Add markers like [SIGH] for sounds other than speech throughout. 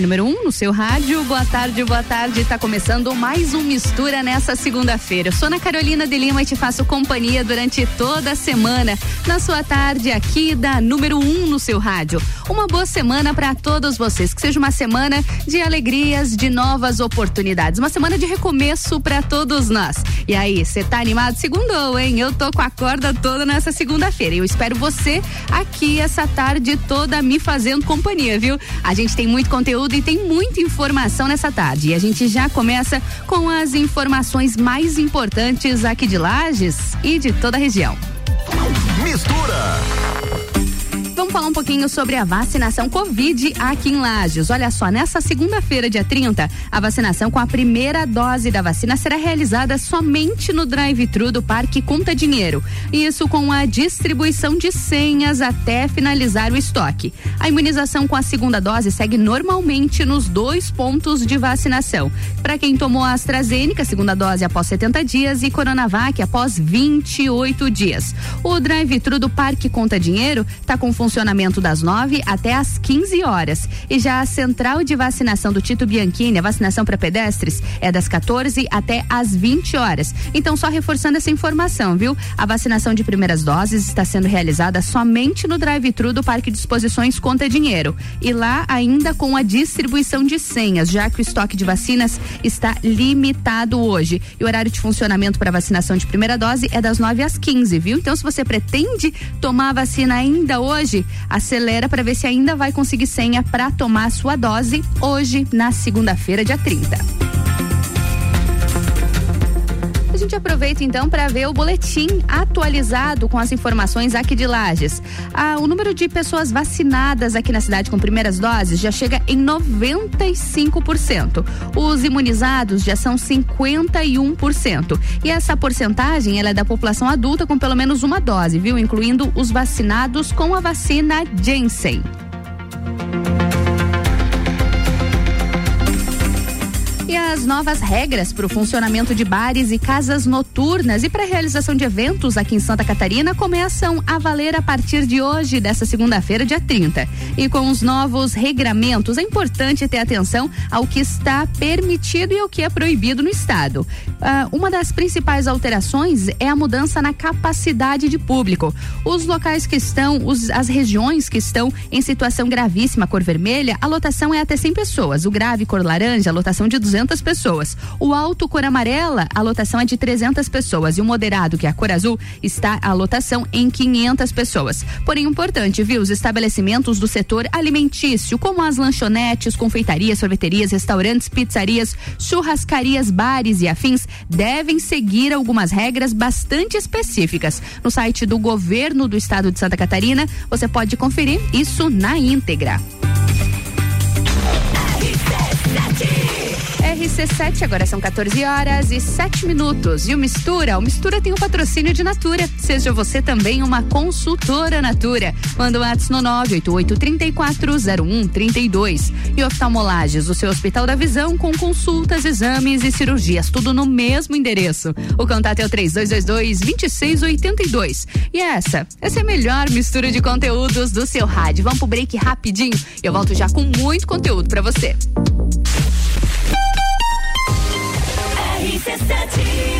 número 1 um no seu rádio. Boa tarde, boa tarde. Tá começando mais um Mistura nessa segunda-feira. Eu sou Ana Carolina de Lima e te faço companhia durante toda a semana na sua tarde aqui da número 1 um no seu rádio. Uma boa semana para todos vocês. Que seja uma semana de alegrias, de novas oportunidades. Uma semana de recomeço para todos nós. E aí, você tá animado? Segundou, hein? Eu tô com a corda toda nessa segunda-feira. Eu espero você aqui essa tarde toda me fazendo companhia, viu? A gente tem muito conteúdo e tem muita informação nessa tarde. E a gente já começa com as informações mais importantes aqui de Lages e de toda a região. Mistura vamos falar um pouquinho sobre a vacinação Covid aqui em Lages. Olha só, nessa segunda-feira, dia 30, a vacinação com a primeira dose da vacina será realizada somente no drive-thru do Parque Conta Dinheiro. Isso com a distribuição de senhas até finalizar o estoque. A imunização com a segunda dose segue normalmente nos dois pontos de vacinação. Para quem tomou a AstraZeneca, segunda dose após 70 dias e Coronavac após 28 dias. O drive-thru do Parque Conta Dinheiro está com função funcionamento das 9 até às 15 horas. E já a central de vacinação do Tito Bianchini, a vacinação para pedestres, é das 14 até às 20 horas. Então, só reforçando essa informação, viu? A vacinação de primeiras doses está sendo realizada somente no drive-thru do Parque de Exposições Conta Dinheiro. E lá ainda com a distribuição de senhas, já que o estoque de vacinas está limitado hoje. E o horário de funcionamento para vacinação de primeira dose é das 9 às 15, viu? Então, se você pretende tomar a vacina ainda hoje, acelera para ver se ainda vai conseguir senha para tomar sua dose hoje, na segunda-feira, dia 30 gente aproveita então para ver o boletim atualizado com as informações aqui de Lages. Ah, o número de pessoas vacinadas aqui na cidade com primeiras doses já chega em 95%. Os imunizados já são 51%. E essa porcentagem é da população adulta com pelo menos uma dose, viu? Incluindo os vacinados com a vacina Janssen. E as novas regras para o funcionamento de bares e casas noturnas e para a realização de eventos aqui em Santa Catarina começam a valer a partir de hoje, dessa segunda-feira, dia 30. E com os novos regramentos, é importante ter atenção ao que está permitido e o que é proibido no Estado. Uh, uma das principais alterações é a mudança na capacidade de público. Os locais que estão, os, as regiões que estão em situação gravíssima, cor vermelha, a lotação é até 100 pessoas. O grave, cor laranja, a lotação de 200 200 pessoas. O alto cor amarela, a lotação é de 300 pessoas e o moderado, que é a cor azul, está a lotação em 500 pessoas. Porém, importante, viu? Os estabelecimentos do setor alimentício, como as lanchonetes, confeitarias, sorveterias, restaurantes, pizzarias, churrascarias, bares e afins, devem seguir algumas regras bastante específicas. No site do governo do estado de Santa Catarina, você pode conferir isso na íntegra. RC7, agora são 14 horas e 7 minutos. E o Mistura, o Mistura tem o patrocínio de Natura. Seja você também uma consultora Natura. Manda um WhatsApp no 988-340132. E oftalmolages, o seu Hospital da Visão com consultas, exames e cirurgias, tudo no mesmo endereço. O contato é o 3222-2682. E essa, essa é a melhor mistura de conteúdos do seu rádio. Vamos pro break rapidinho. Eu volto já com muito conteúdo para você. RC7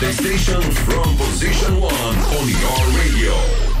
The station from position one on your radio.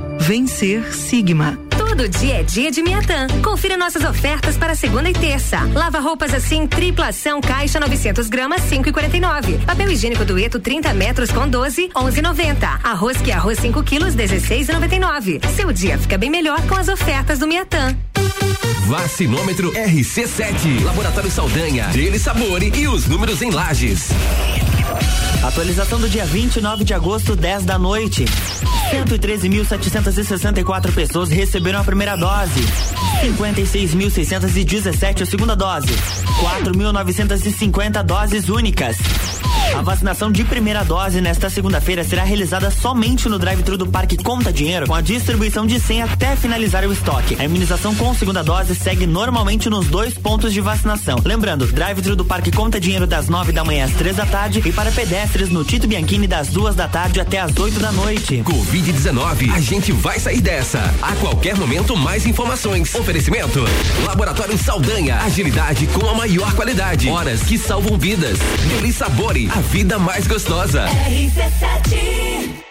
Vencer Sigma. Todo dia é dia de Miatã. Confira nossas ofertas para segunda e terça. Lava roupas assim, tripla ação, caixa 900 gramas, 5,49. Papel higiênico dueto 30 metros com 12, 11,90. Arroz que é arroz 5 quilos, 16,99. Seu dia fica bem melhor com as ofertas do Miatã. Vacinômetro RC7. Laboratório Saldanha. Dele Sabore e os números em lajes. Atualização do dia 29 de agosto, 10 da noite. 113.764 pessoas receberam a primeira dose. 56.617 a segunda dose. 4.950 doses únicas. A vacinação de primeira dose nesta segunda-feira será realizada somente no drive-thru do Parque Conta Dinheiro, com a distribuição de 100 até finalizar o estoque. A imunização com segunda dose segue normalmente nos dois pontos de vacinação. Lembrando, drive-thru do Parque Conta Dinheiro das 9 da manhã às 3 da tarde e para pedestres no Tito Bianchini das duas da tarde até às 8 da noite. Covid-19, a gente vai sair dessa. A qualquer momento, mais informações. Oferecimento: Laboratório Saldanha, agilidade com a maior qualidade. Horas que salvam vidas. Deli Sabore, a vida mais gostosa. RC7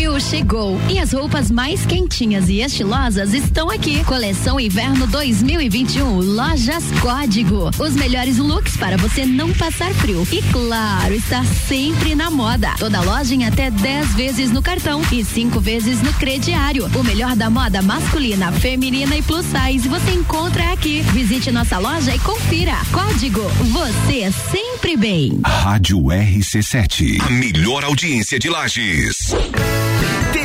Frio chegou e as roupas mais quentinhas e estilosas estão aqui. Coleção Inverno 2021, Lojas Código. Os melhores looks para você não passar frio. E claro, estar sempre na moda. Toda loja em até 10 vezes no cartão e 5 vezes no crediário. O melhor da moda masculina, feminina e plus size você encontra aqui. Visite nossa loja e confira. Código, você sempre bem. Rádio RC7, a melhor audiência de Lages.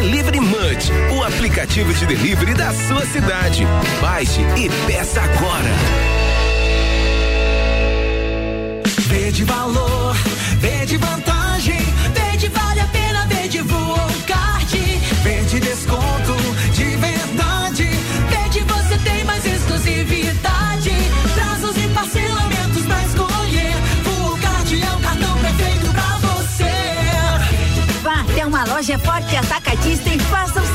Delivery Munch, o aplicativo de delivery da sua cidade. Baixe e peça agora. Vê de valor, vê de vantagem, vê de vale a pena, vê de voa card, loja forte atacadista e faça o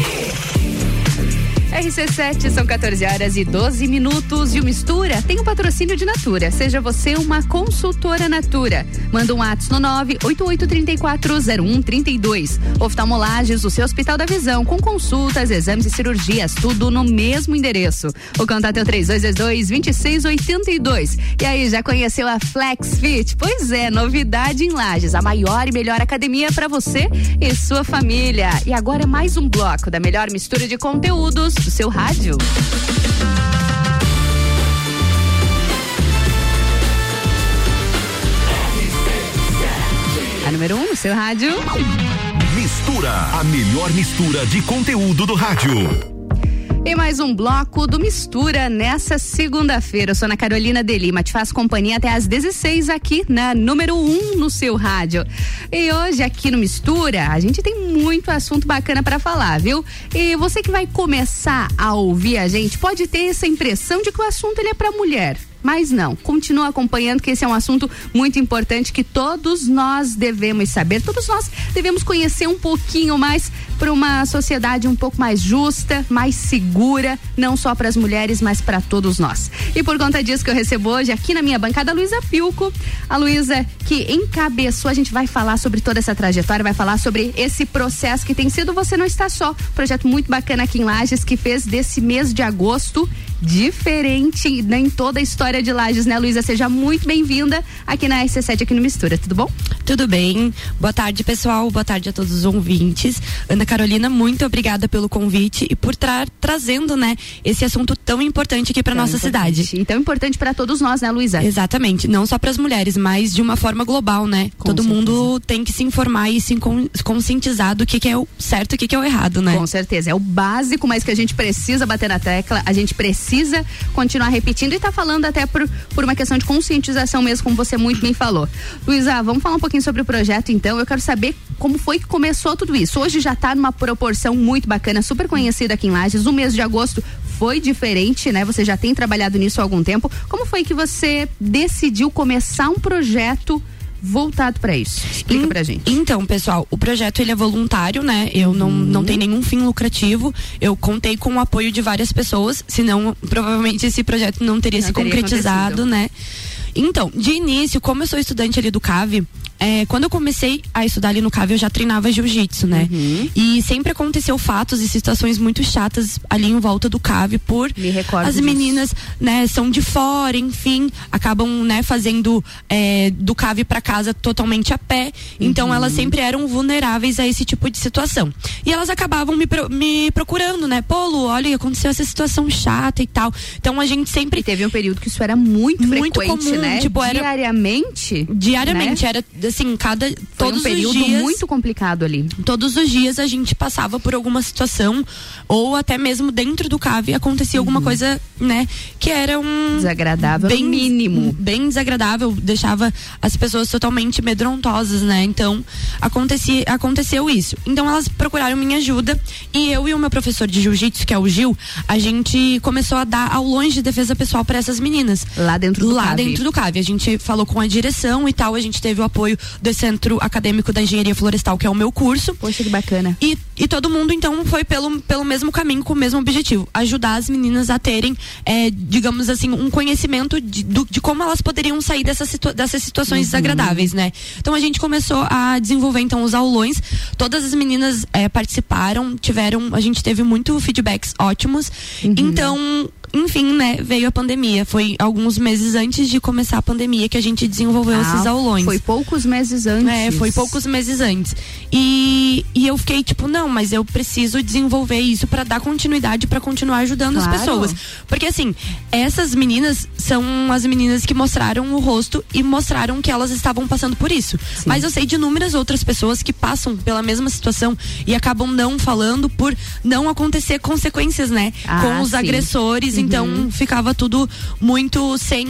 RC7 são 14 horas e 12 minutos e o Mistura tem o um patrocínio de Natura. Seja você uma consultora Natura. Manda um ato no 988340132. Oftalmolages, o seu Hospital da Visão, com consultas, exames e cirurgias, tudo no mesmo endereço. O contato é o 3222-2682. E aí, já conheceu a Flex Fit? Pois é, novidade em Lages, a maior e melhor academia para você e sua família. E agora mais um bloco da melhor mistura de conteúdos do seu rádio. A número 1 um no seu rádio. Mistura, a melhor mistura de conteúdo do rádio. E mais um bloco do Mistura nessa segunda-feira. Eu sou Ana Carolina de Lima, te faço companhia até às 16 aqui na número 1 um no seu rádio. E hoje aqui no Mistura, a gente tem muito assunto bacana para falar, viu? E você que vai começar a ouvir a gente pode ter essa impressão de que o assunto ele é para mulher. Mas não, continua acompanhando que esse é um assunto muito importante que todos nós devemos saber, todos nós devemos conhecer um pouquinho mais para uma sociedade um pouco mais justa, mais segura, não só para as mulheres, mas para todos nós. E por conta disso que eu recebo hoje aqui na minha bancada a Luísa Pilco, a Luísa que encabeçou, a gente vai falar sobre toda essa trajetória, vai falar sobre esse processo que tem sido Você Não Está Só, projeto muito bacana aqui em Lages que fez desse mês de agosto diferente em toda a história de Lages, né, Luísa? Seja muito bem-vinda aqui na RC7 aqui no Mistura, tudo bom? Tudo bem. Boa tarde, pessoal. Boa tarde a todos os ouvintes. Ana Carolina, muito obrigada pelo convite e por tra trazendo, né, esse assunto tão importante aqui para nossa importante. cidade. E tão importante para todos nós, né, Luísa? Exatamente. Não só para as mulheres, mas de uma forma global, né? Com Todo certeza. mundo tem que se informar e se con- conscientizar do que, que é o certo e o que, que é o errado, né? Com certeza, é o básico, mas que a gente precisa bater na tecla, a gente precisa continuar repetindo e tá falando até por, por uma questão de conscientização mesmo, como você muito bem falou. Luísa, vamos falar um pouquinho sobre o projeto então. Eu quero saber como foi que começou tudo isso. Hoje já tá numa proporção muito bacana, super conhecida aqui em Lages. O mês de agosto foi diferente, né? Você já tem trabalhado nisso há algum tempo. Como foi que você decidiu começar um projeto voltado para isso? Explica pra gente. Então, pessoal, o projeto ele é voluntário, né? Eu não, Uhum. não tem nenhum fim lucrativo. Eu contei com o apoio de várias pessoas, senão provavelmente esse projeto não teria Não se teria concretizado, acontecido. né? Então, de início, como eu sou estudante ali do CAV, é, quando eu comecei a estudar ali no CAV, eu já treinava jiu-jitsu, né? Uhum. E sempre aconteceu fatos e situações muito chatas ali em volta do CAV por Me recordo as disso. meninas, né, são de fora, enfim, acabam, né, fazendo é, do CAV para casa totalmente a pé. Então Uhum. elas sempre eram vulneráveis a esse tipo de situação. E elas acabavam me, pro- me procurando, né? Pô, Lu, olha, aconteceu essa situação chata e tal. Então a gente sempre E teve um período que isso era muito, Muito frequente, comum, né? tipo, era- diariamente. diariamente né? era assim, cada Foi todos um período os dias muito complicado ali. todos os dias a gente passava por alguma situação ou até mesmo dentro do cave acontecia alguma coisa, né, que era um Desagradável, no mínimo. bem desagradável, deixava as pessoas totalmente medrontosas, né? Então, acontecia, aconteceu isso. Então, elas procuraram minha ajuda e eu e o meu professor de jiu-jitsu, que é o Gil, a gente começou a dar aulões de defesa pessoal para essas meninas. Lá dentro do Lá CAV. dentro do CAV. A gente falou com a direção e tal, a gente teve o apoio do Centro Acadêmico da Engenharia Florestal, que é o meu curso. Poxa, que bacana. E, e todo mundo, então, foi pelo, pelo mesmo caminho, com o mesmo objetivo. Ajudar as meninas a terem, é, digamos assim, um conhecimento de, do- de como elas poderiam sair dessas, situa dessas situações desagradáveis, né? Então a gente começou a desenvolver, então, os aulões. Todas as meninas é, participaram, tiveram, a gente teve muito feedbacks ótimos. Então, enfim, né, veio a pandemia. Foi alguns meses antes de começar a pandemia que a gente desenvolveu esses Ah, aulões. Foi poucos meses antes. É, foi poucos meses antes. E, e eu fiquei tipo, não, mas eu preciso desenvolver isso pra dar continuidade, pra continuar ajudando as Claro. pessoas. Porque assim, essas meninas são as meninas que mostraram o rosto e mostraram que elas estavam passando por isso. Mas eu sei de inúmeras outras pessoas que passam pela mesma situação e acabam não falando por não acontecer consequências, né? Ah, com os sim. agressores, então ficava tudo muito sem,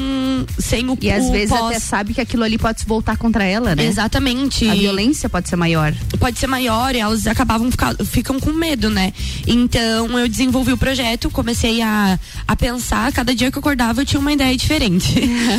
sem o E às o vezes pós. até sabe que aquilo ali pode se voltar contra ela, né? Exatamente. A violência pode ser maior. pode ser maior e elas acabavam ficar, ficam com medo, né? Então eu desenvolvi o projeto, comecei a, a pensar, cada dia que eu acordava eu tinha uma ideia diferente.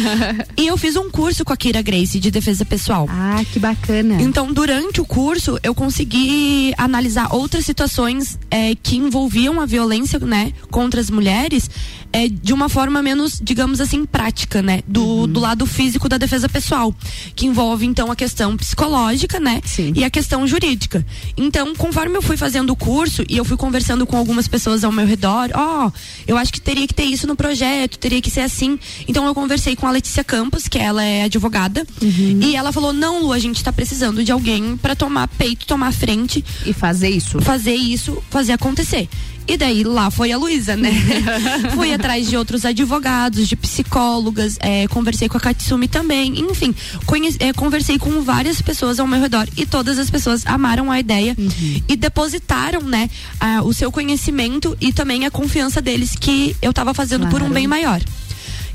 [LAUGHS] e eu fiz um curso com a Kira Grace de defesa pessoal. Ah, que bacana. Então, durante o curso, eu consegui analisar outras situações eh, que envolviam a violência, né, contra as mulheres, eh, de uma forma menos, digamos assim, prática, né, do, do lado físico da defesa pessoal, que envolve então a questão psicológica, né, e a questão jurídica. Então, conforme eu fui fazendo o curso e eu fui conversando com algumas pessoas ao meu redor, ó, eu acho que teria que ter isso no projeto, teria que ser assim. Então, eu conversei com a Letícia Campos, que ela é advogada, e ela falou: "Não, Lu, a gente tá precisando de alguém para tomar peito, tomar frente e fazer isso. Fazer isso, fazer acontecer." E daí lá foi a Luísa, né? [LAUGHS] Fui atrás de outros advogados, de psicólogas, eh, conversei com a Katsumi também, enfim, conhe- eh, conversei com várias pessoas ao meu redor e todas as pessoas amaram a ideia e depositaram, né, a- o seu conhecimento e também a confiança deles que eu estava fazendo por um Claro. bem maior.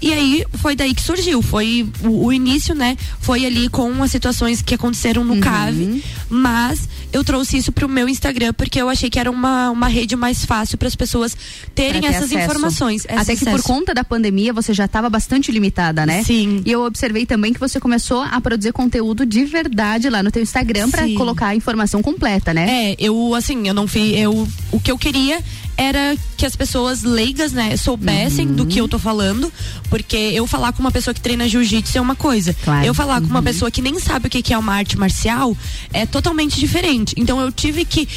E aí foi daí que surgiu. Foi o, o início, né? Foi ali com as situações que aconteceram no Uhum. CAV. Mas eu trouxe isso pro meu Instagram porque eu achei que era uma, uma rede mais fácil para as pessoas terem ter essas acesso. informações. esse Até que por acesso. conta da pandemia você já estava bastante limitada, né? Sim. E eu observei também que você começou a produzir conteúdo de verdade lá no teu Instagram para colocar a informação completa, né? É, eu assim, eu não fiz, eu o que eu queria era que as pessoas leigas, né, soubessem do Uhum. que eu tô falando, porque eu falar com uma pessoa que treina jiu-jitsu é uma coisa. Claro. Eu falar com uma Uhum. pessoa que nem sabe o que é uma arte marcial é totalmente diferente. Então eu tive que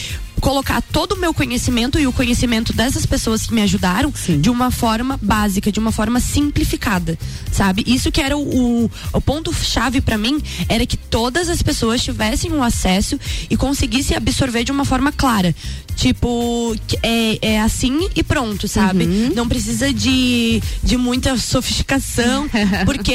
colocar todo o meu conhecimento e o conhecimento dessas pessoas que me ajudaram de uma forma básica, de uma forma simplificada, sabe? Isso que era o, o, o ponto chave pra mim era que todas as pessoas tivessem um acesso e conseguissem absorver de uma forma clara. Tipo, é, é assim e pronto, sabe? Uhum. Não precisa de, de muita sofisticação, [LAUGHS] porque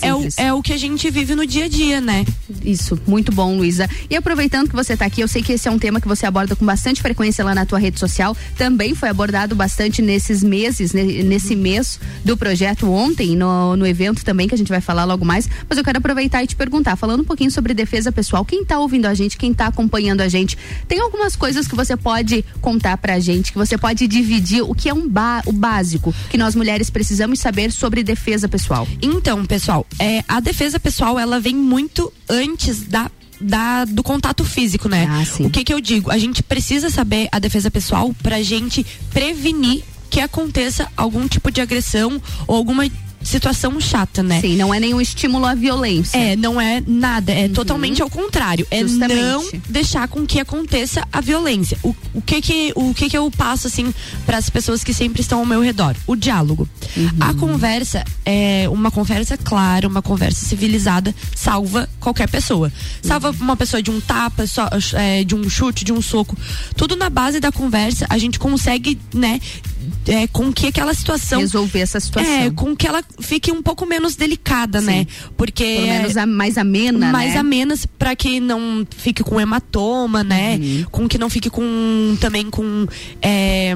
é, o, simples. é o que a gente vive no dia a dia, né? Isso, muito bom, Luísa. E aproveitando que você está aqui, eu sei que esse é um tema que você aborda com bastante frequência lá na tua rede social. Também foi abordado bastante nesses meses, ne- nesse mês do projeto ontem, no, no evento também, que a gente vai falar logo mais. Mas eu quero aproveitar e te perguntar, falando um pouquinho sobre defesa pessoal, quem está ouvindo a gente, quem está acompanhando a gente, tem algumas coisas que você pode contar pra gente, que você pode dividir o que é um ba o básico que nós mulheres precisamos saber sobre defesa pessoal. Então, pessoal, é, a defesa pessoal ela vem muito antes da da, do contato físico, né? o que que eu digo? A gente precisa saber a defesa pessoal pra gente prevenir que aconteça algum tipo de agressão ou alguma situação chata, né? Sim, não é nenhum estímulo à violência. É, não é nada, é totalmente ao contrário. É Justamente. não deixar com que aconteça a violência. O, o que que o que que eu passo assim para as pessoas que sempre estão ao meu redor? O diálogo. A conversa é uma conversa clara, uma conversa civilizada salva qualquer pessoa. Salva uma pessoa de um tapa, só, é, de um chute, de um soco. Tudo na base da conversa a gente consegue, né, é, com que aquela situação resolver essa situação. É, com que ela fique um pouco menos delicada, né? Porque Pelo menos a- mais amena, mais né? amenas para que não fique com hematoma, né? Uhum. Com que não fique com também com é,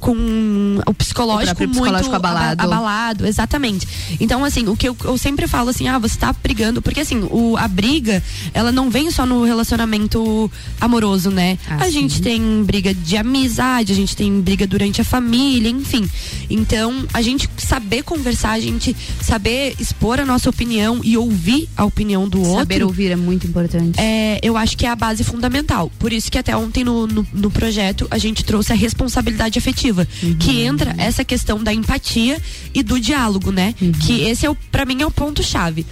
com o psicológico, O psicológico muito aba- abalado. abalado, exatamente. Então, assim, o que eu, eu sempre falo assim, ah, você tá brigando, porque assim, o, a briga, ela não vem só no relacionamento amoroso, né? Ah, a gente tem briga de amizade, a gente tem briga durante a família, enfim. Então, a gente saber conversar, a gente saber expor a nossa opinião e ouvir a opinião do outro. Saber ouvir é muito importante. É, eu acho que é a base fundamental. Por isso que até ontem no, no, no projeto a gente trouxe a responsabilidade afetiva, que entra essa questão da empatia e do diálogo, né? Que esse é o, para mim é o ponto chave.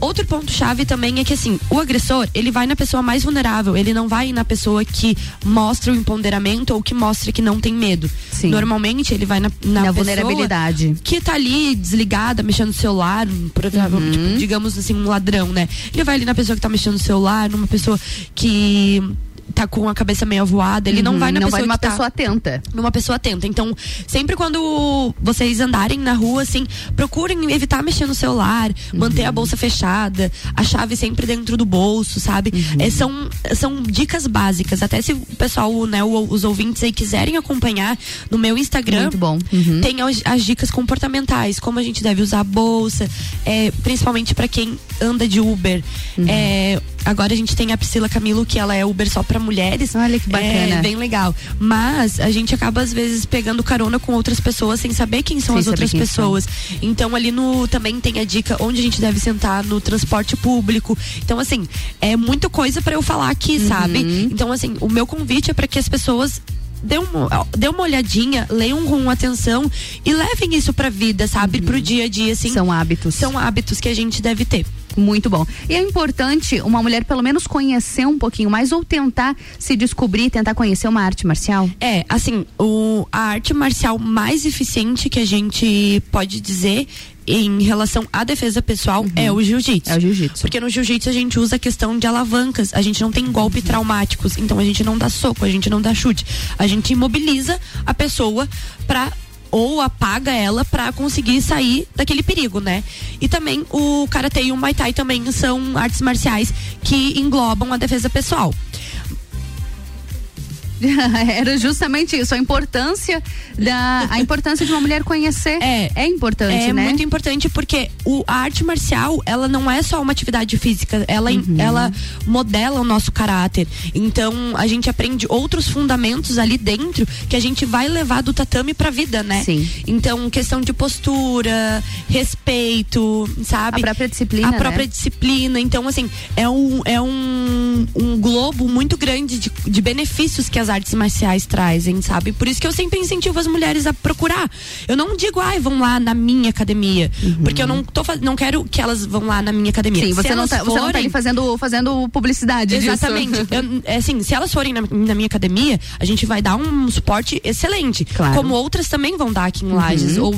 Outro ponto chave também é que assim, o agressor, ele vai na pessoa mais vulnerável, ele não vai na pessoa que mostra o empoderamento ou que mostra que não tem medo. Sim. Normalmente ele vai na, na, Na pessoa vulnerabilidade. que tá ali desligada, mexendo no celular, provavelmente, Uhum. tipo, digamos assim, um ladrão, né? Ele vai ali na pessoa que tá mexendo no celular, numa pessoa que tá com a cabeça meio avoada, ele não Uhum, vai na não pessoa vai numa que tá- pessoa atenta. numa pessoa atenta. Então, sempre quando vocês andarem na rua, assim, procurem evitar mexer no celular, manter a bolsa fechada, a chave sempre dentro do bolso, sabe? É, são, são dicas básicas. Até se o pessoal, né, os ouvintes aí quiserem acompanhar no meu Instagram. Muito bom. Uhum. Tem as, as dicas comportamentais, como a gente deve usar a bolsa, é, principalmente para quem anda de Uber. Uhum. É, agora a gente tem a Priscila Camilo, que ela é Uber só para mulheres. Olha que bacana. É bem legal. Mas a gente acaba, às vezes, pegando carona com outras pessoas sem saber quem são Sem as outras pessoas. Então, ali no também tem a dica onde a gente deve sentar no transporte público. Então, assim, é muita coisa para eu falar aqui, Uhum. sabe? Então, assim, o meu convite é para que as pessoas dê uma, dê uma olhadinha, leiam com atenção e levem isso pra vida, sabe? Pro dia a dia, assim. Uhum. São hábitos. São hábitos que a gente deve ter. Muito bom. E é importante uma mulher pelo menos conhecer um pouquinho mais ou tentar se descobrir, tentar conhecer uma arte marcial. É, assim, o, a arte marcial mais eficiente que a gente pode dizer em relação à defesa pessoal é o jiu-jitsu. É o jiu-jitsu. Porque no jiu-jitsu a gente usa a questão de alavancas, a gente não tem golpe traumáticos, então a gente não dá soco, a gente não dá chute. A gente imobiliza a pessoa pra ou apaga ela pra conseguir sair daquele perigo, né? E também o karatê e o muay thai também são artes marciais que englobam a defesa pessoal. [LAUGHS] Era justamente isso, a importância da a importância de uma mulher conhecer. É, é importante, é né? muito importante porque o, a arte marcial, ela não é só uma atividade física, ela, Uhum. ela modela o nosso caráter. Então, a gente aprende outros fundamentos ali dentro que a gente vai levar do tatame pra vida, né? Sim. Então, questão de postura, respeito, sabe? A própria disciplina, A própria né? disciplina. Então, assim, é um, é um, um globo muito grande de, de benefícios que as artes marciais trazem, sabe? Por isso que eu sempre incentivo as mulheres a procurar. Eu não digo, ai, vão lá na minha academia. Porque eu não tô não quero que elas vão lá na minha academia. Sim, você não, elas tá, você não tá forem- ali fazendo, fazendo publicidade. Exatamente. Eu, é assim, se elas forem na, na minha academia, a gente vai dar um suporte excelente. Claro. Como outras também vão dar aqui em Lages, ou,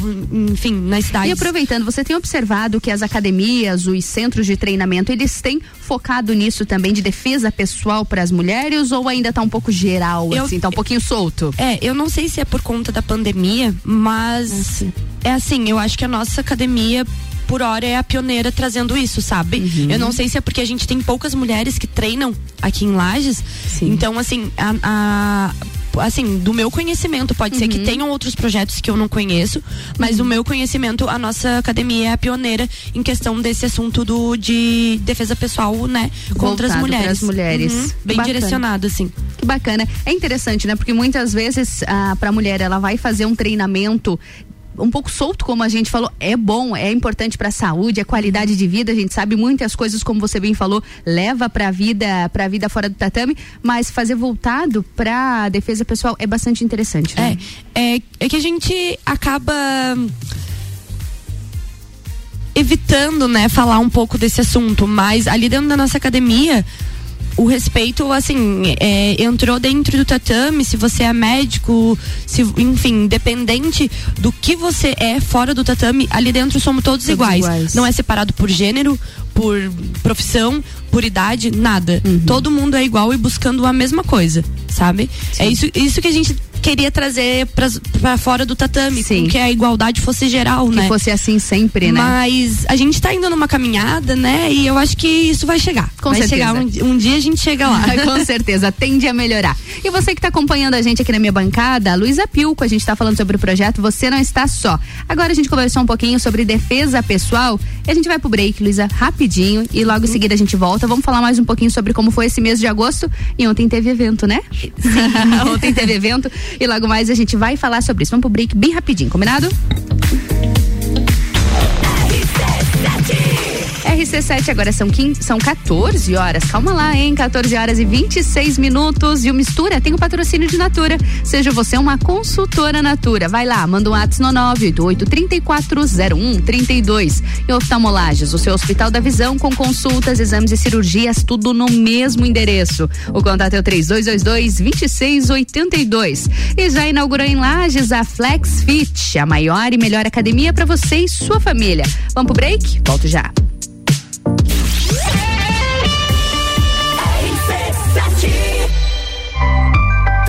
enfim, nas cidades. E aproveitando, você tem observado que as academias, os centros de treinamento, eles têm focado nisso também de defesa pessoal para as mulheres ou ainda tá um pouco geral, Eu- assim, tá um pouquinho solto? É, eu não sei se é por conta da pandemia, mas é assim, eu acho que a nossa academia por hora é a pioneira trazendo isso, sabe? Uhum. Eu não sei se é porque a gente tem poucas mulheres que treinam aqui em Lages. Então, assim, a, a- assim, do meu conhecimento, pode ser Uhum. que tenham outros projetos que eu não conheço, mas do meu conhecimento, a nossa academia é a pioneira em questão desse assunto do de defesa pessoal, né, contra as Voltado mulheres. pras mulheres. Uhum, bem Bacana. direcionado, assim. Que bacana. É interessante, né? Porque muitas vezes a para a mulher ela vai fazer um treinamento um pouco solto, como a gente falou, é bom, é importante para a saúde, é qualidade de vida. A gente sabe muitas coisas, como você bem falou, leva para a vida, para vida fora do tatame, mas fazer voltado para defesa pessoal é bastante interessante. Né? É, é, é que a gente acaba evitando, né, falar um pouco desse assunto, mas ali dentro da nossa academia, o respeito, assim, é, entrou dentro do tatame, se você é médico, se, enfim, independente do que você é fora do tatame, ali dentro somos todos, Todos iguais. iguais. Não é separado por gênero, por profissão, por idade, nada. Uhum. Todo mundo é igual e buscando a mesma coisa, sabe? É isso, isso que a gente queria trazer pra fora do tatame, com que a igualdade fosse geral, Que né? fosse assim sempre, né? Mas a gente tá indo numa caminhada, né? E eu acho que isso vai chegar. Com vai certeza. chegar um, um dia a gente chega lá. [LAUGHS] Com certeza, tende a melhorar. E você que está acompanhando a gente aqui na minha bancada, a Luísa Pilco, a gente está falando sobre o projeto Você Não Está Só. Agora a gente conversou um pouquinho sobre defesa pessoal e a gente vai pro break, Luísa, rapidinho e logo em seguida a gente volta. Vamos falar mais um pouquinho sobre como foi esse mês de agosto e ontem teve evento, né? Sim. [LAUGHS] ontem teve evento e logo mais a gente vai falar sobre isso. Vamos pro break bem rapidinho, combinado? RC7 agora são, 15, são 14 horas. Calma lá, hein? 14 horas e 26 minutos. E o Mistura tem o patrocínio de Natura. Seja você uma consultora Natura. Vai lá, manda um ato no 988-340132. E oftalmolages, o seu Hospital da Visão com consultas, exames e cirurgias, tudo no mesmo endereço. O contato é o 3222-2682. E já inaugurou em Lages a Flex Fit, a maior e melhor academia para você e sua família. Vamos pro break? Volto já. Peace.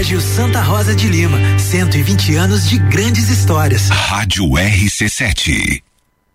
Colégio Santa Rosa de Lima, 120 anos de grandes histórias. Rádio RC7.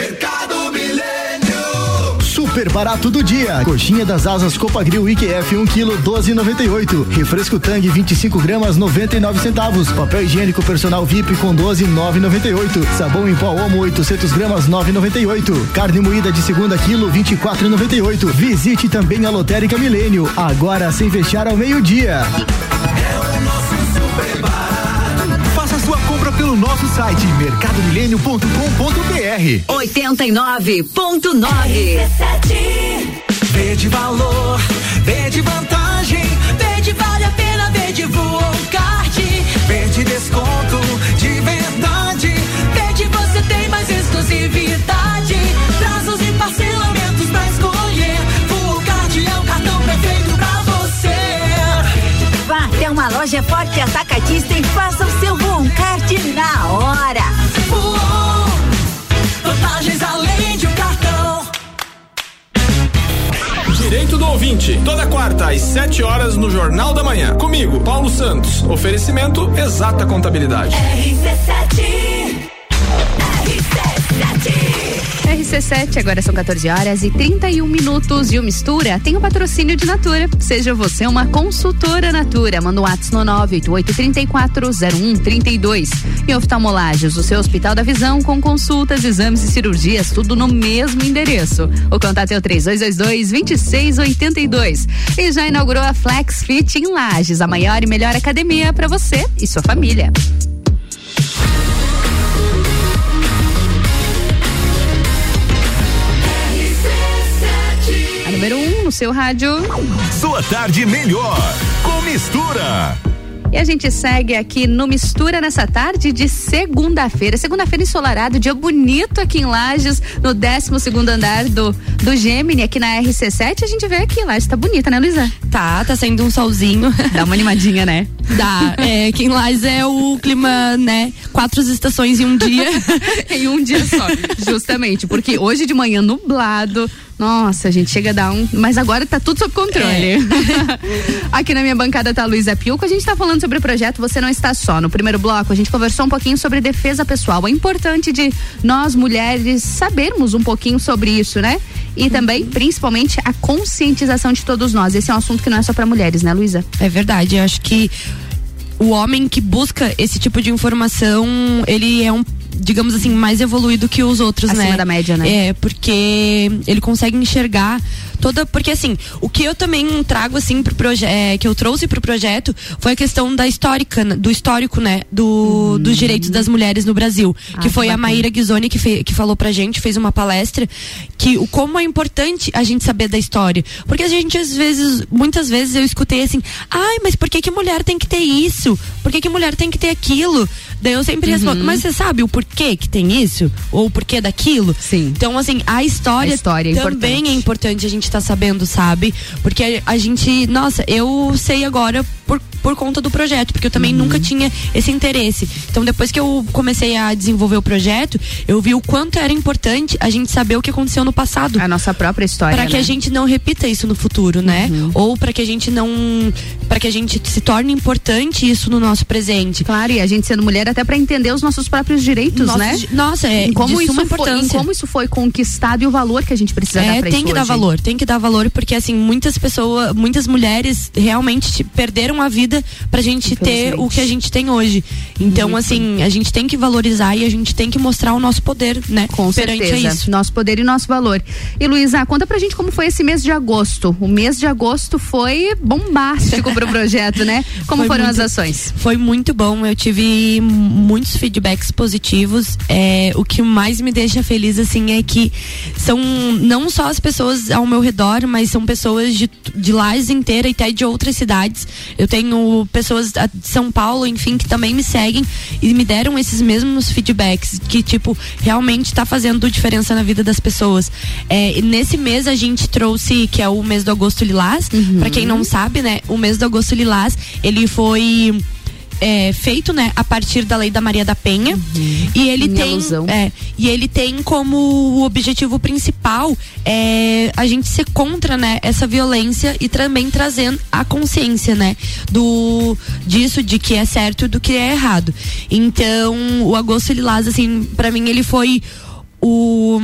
Mercado Milênio. Super barato do dia. Coxinha das asas Copa Grill IQF 1 kg 12,98. Refresco Tang 25 gramas 99 centavos. Papel higiênico personal VIP com 12,998. Sabão em pó Omo 800 gramas 9,98. Carne moída de segunda quilo 24,98. Visite também a Lotérica Milênio. Agora sem fechar ao meio-dia. Faça pelo nosso site mercadomilênio.com.br. 89.9 Vê de valor, vê de vantagem, vê de vale a pena, vê de voou card, vê de desconto de verdade, vê de você tem mais exclusividade, prazos e parcelamentos pra escolher, voou card é o cartão perfeito pra você. Vá até uma loja forte atacadista e faça o seu Card na hora. Voou, vantagens além de um cartão. Direito do ouvinte, toda quarta às 7 horas no Jornal da Manhã. Comigo, Paulo Santos. Oferecimento Exata Contabilidade. RC7, agora são 14 horas e 31 minutos. E o Mistura tem o patrocínio de Natura. Seja você uma consultora Natura. Manda um WhatsApp no 988-340132. E oftalmolagens, o seu Hospital da Visão, com consultas, exames e cirurgias, tudo no mesmo endereço. O contato é o 3222-2682. E já inaugurou a Flex Fit em Lages, a maior e melhor academia para você e sua família. No seu rádio. Sua tarde melhor com mistura. E a gente segue aqui no Mistura nessa tarde de segunda-feira. Segunda-feira ensolarado, dia bonito aqui em Lages, no 12 segundo andar do, do Gemini, aqui na RC7. A gente vê aqui, Lages tá bonita, né, Luísa? Tá, tá saindo um solzinho. [LAUGHS] Dá uma animadinha, né? Dá. É, aqui em Lages é o clima, né? Quatro estações em um dia. [LAUGHS] em um dia só, justamente. Porque hoje de manhã nublado. Nossa, a gente chega a dar um. Mas agora tá tudo sob controle. É. [LAUGHS] Aqui na minha bancada tá a Luísa Pilco. A gente tá falando sobre o projeto Você Não Está Só. No primeiro bloco, a gente conversou um pouquinho sobre defesa pessoal. É importante de nós, mulheres, sabermos um pouquinho sobre isso, né? E também, principalmente, a conscientização de todos nós. Esse é um assunto que não é só para mulheres, né, Luísa? É verdade. Eu acho que o homem que busca esse tipo de informação, ele é um digamos assim, mais evoluído que os outros, Acima né? da média, né? É, porque ele consegue enxergar toda. Porque assim, o que eu também trago, assim, pro projeto, é, que eu trouxe pro projeto foi a questão da histórica, do histórico, né? Do, dos direitos das mulheres no Brasil. Ah, que foi a Maíra Ghisoni que, fe, que falou pra gente, fez uma palestra, que o como é importante a gente saber da história. Porque a gente, às vezes, muitas vezes eu escutei assim, ai, mas por que que mulher tem que ter isso? Por que que mulher tem que ter aquilo? Daí eu sempre respondo, mas você sabe o porquê que tem isso? Ou o porquê daquilo? Sim. Então, assim, a história, A história é também importante. é importante a gente estar sabendo, sabe? Porque a gente, nossa, eu sei agora por, por conta do projeto, porque eu também nunca tinha esse interesse. Então, depois que eu comecei a desenvolver o projeto, eu vi o quanto era importante a gente saber o que aconteceu no passado. A nossa própria história. Para que né? a gente não repita isso no futuro, né? Ou para que a gente não. para que a gente se torne importante isso no nosso presente. Claro, e a gente sendo mulher até para entender os nossos próprios direitos, né? nossa, é Em como de isso foi, como isso foi conquistado e o valor que a gente precisa dar É, pra tem que dar hoje. valor, tem que dar valor, porque assim, muitas pessoas, muitas mulheres realmente te- a vida pra gente ter o que a gente tem hoje. Então, assim, a gente tem que valorizar e a gente tem que mostrar o nosso poder, né? Com perante certeza. a isso. Nosso poder e nosso valor. E Luísa, conta pra gente como foi esse mês de agosto. O mês de agosto foi bombástico pro projeto, né? [LAUGHS] Como Foi foram muito- as ações? Foi muito bom. Eu tive muitos feedbacks positivos. É, o que mais me deixa feliz, assim, é que são não só as pessoas ao meu redor, mas são pessoas de, de Lages inteira e até de outras cidades. Eu tenho pessoas de São Paulo, enfim, que também me seguem e me deram esses mesmos feedbacks que, tipo, realmente tá fazendo diferença na vida das pessoas. É, nesse mês a gente trouxe, que é o mês do Agosto Lilás, pra quem não sabe, né, o mês do Agosto Lilás, ele foi é, feito, né, a partir da lei da Maria da Penha. E ele Em tem, é, e ele tem como o objetivo principal é a gente ser contra, né, essa violência e também trazendo a consciência, né, do disso de que é certo e do que é errado. Então, o Agosto Lilás assim, para mim ele foi o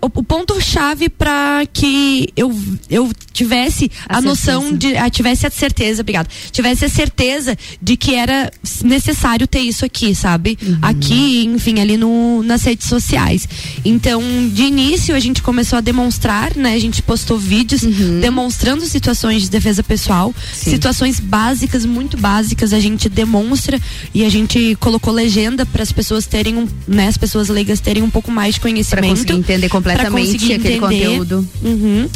o, o ponto-chave para que eu, eu tivesse a, A noção de. Ah, tivesse a certeza, obrigada. Tivesse a certeza de que era necessário ter isso aqui, sabe? Aqui, enfim, ali no, nas redes sociais. Então, de início, a gente começou a demonstrar, né? A gente postou vídeos demonstrando situações de defesa pessoal, situações básicas, muito básicas, a gente demonstra e a gente colocou legenda para as pessoas terem um, né, as pessoas leigas terem um pouco mais de conhecimento. conseguir entender pra completamente aquele conteúdo. Uhum.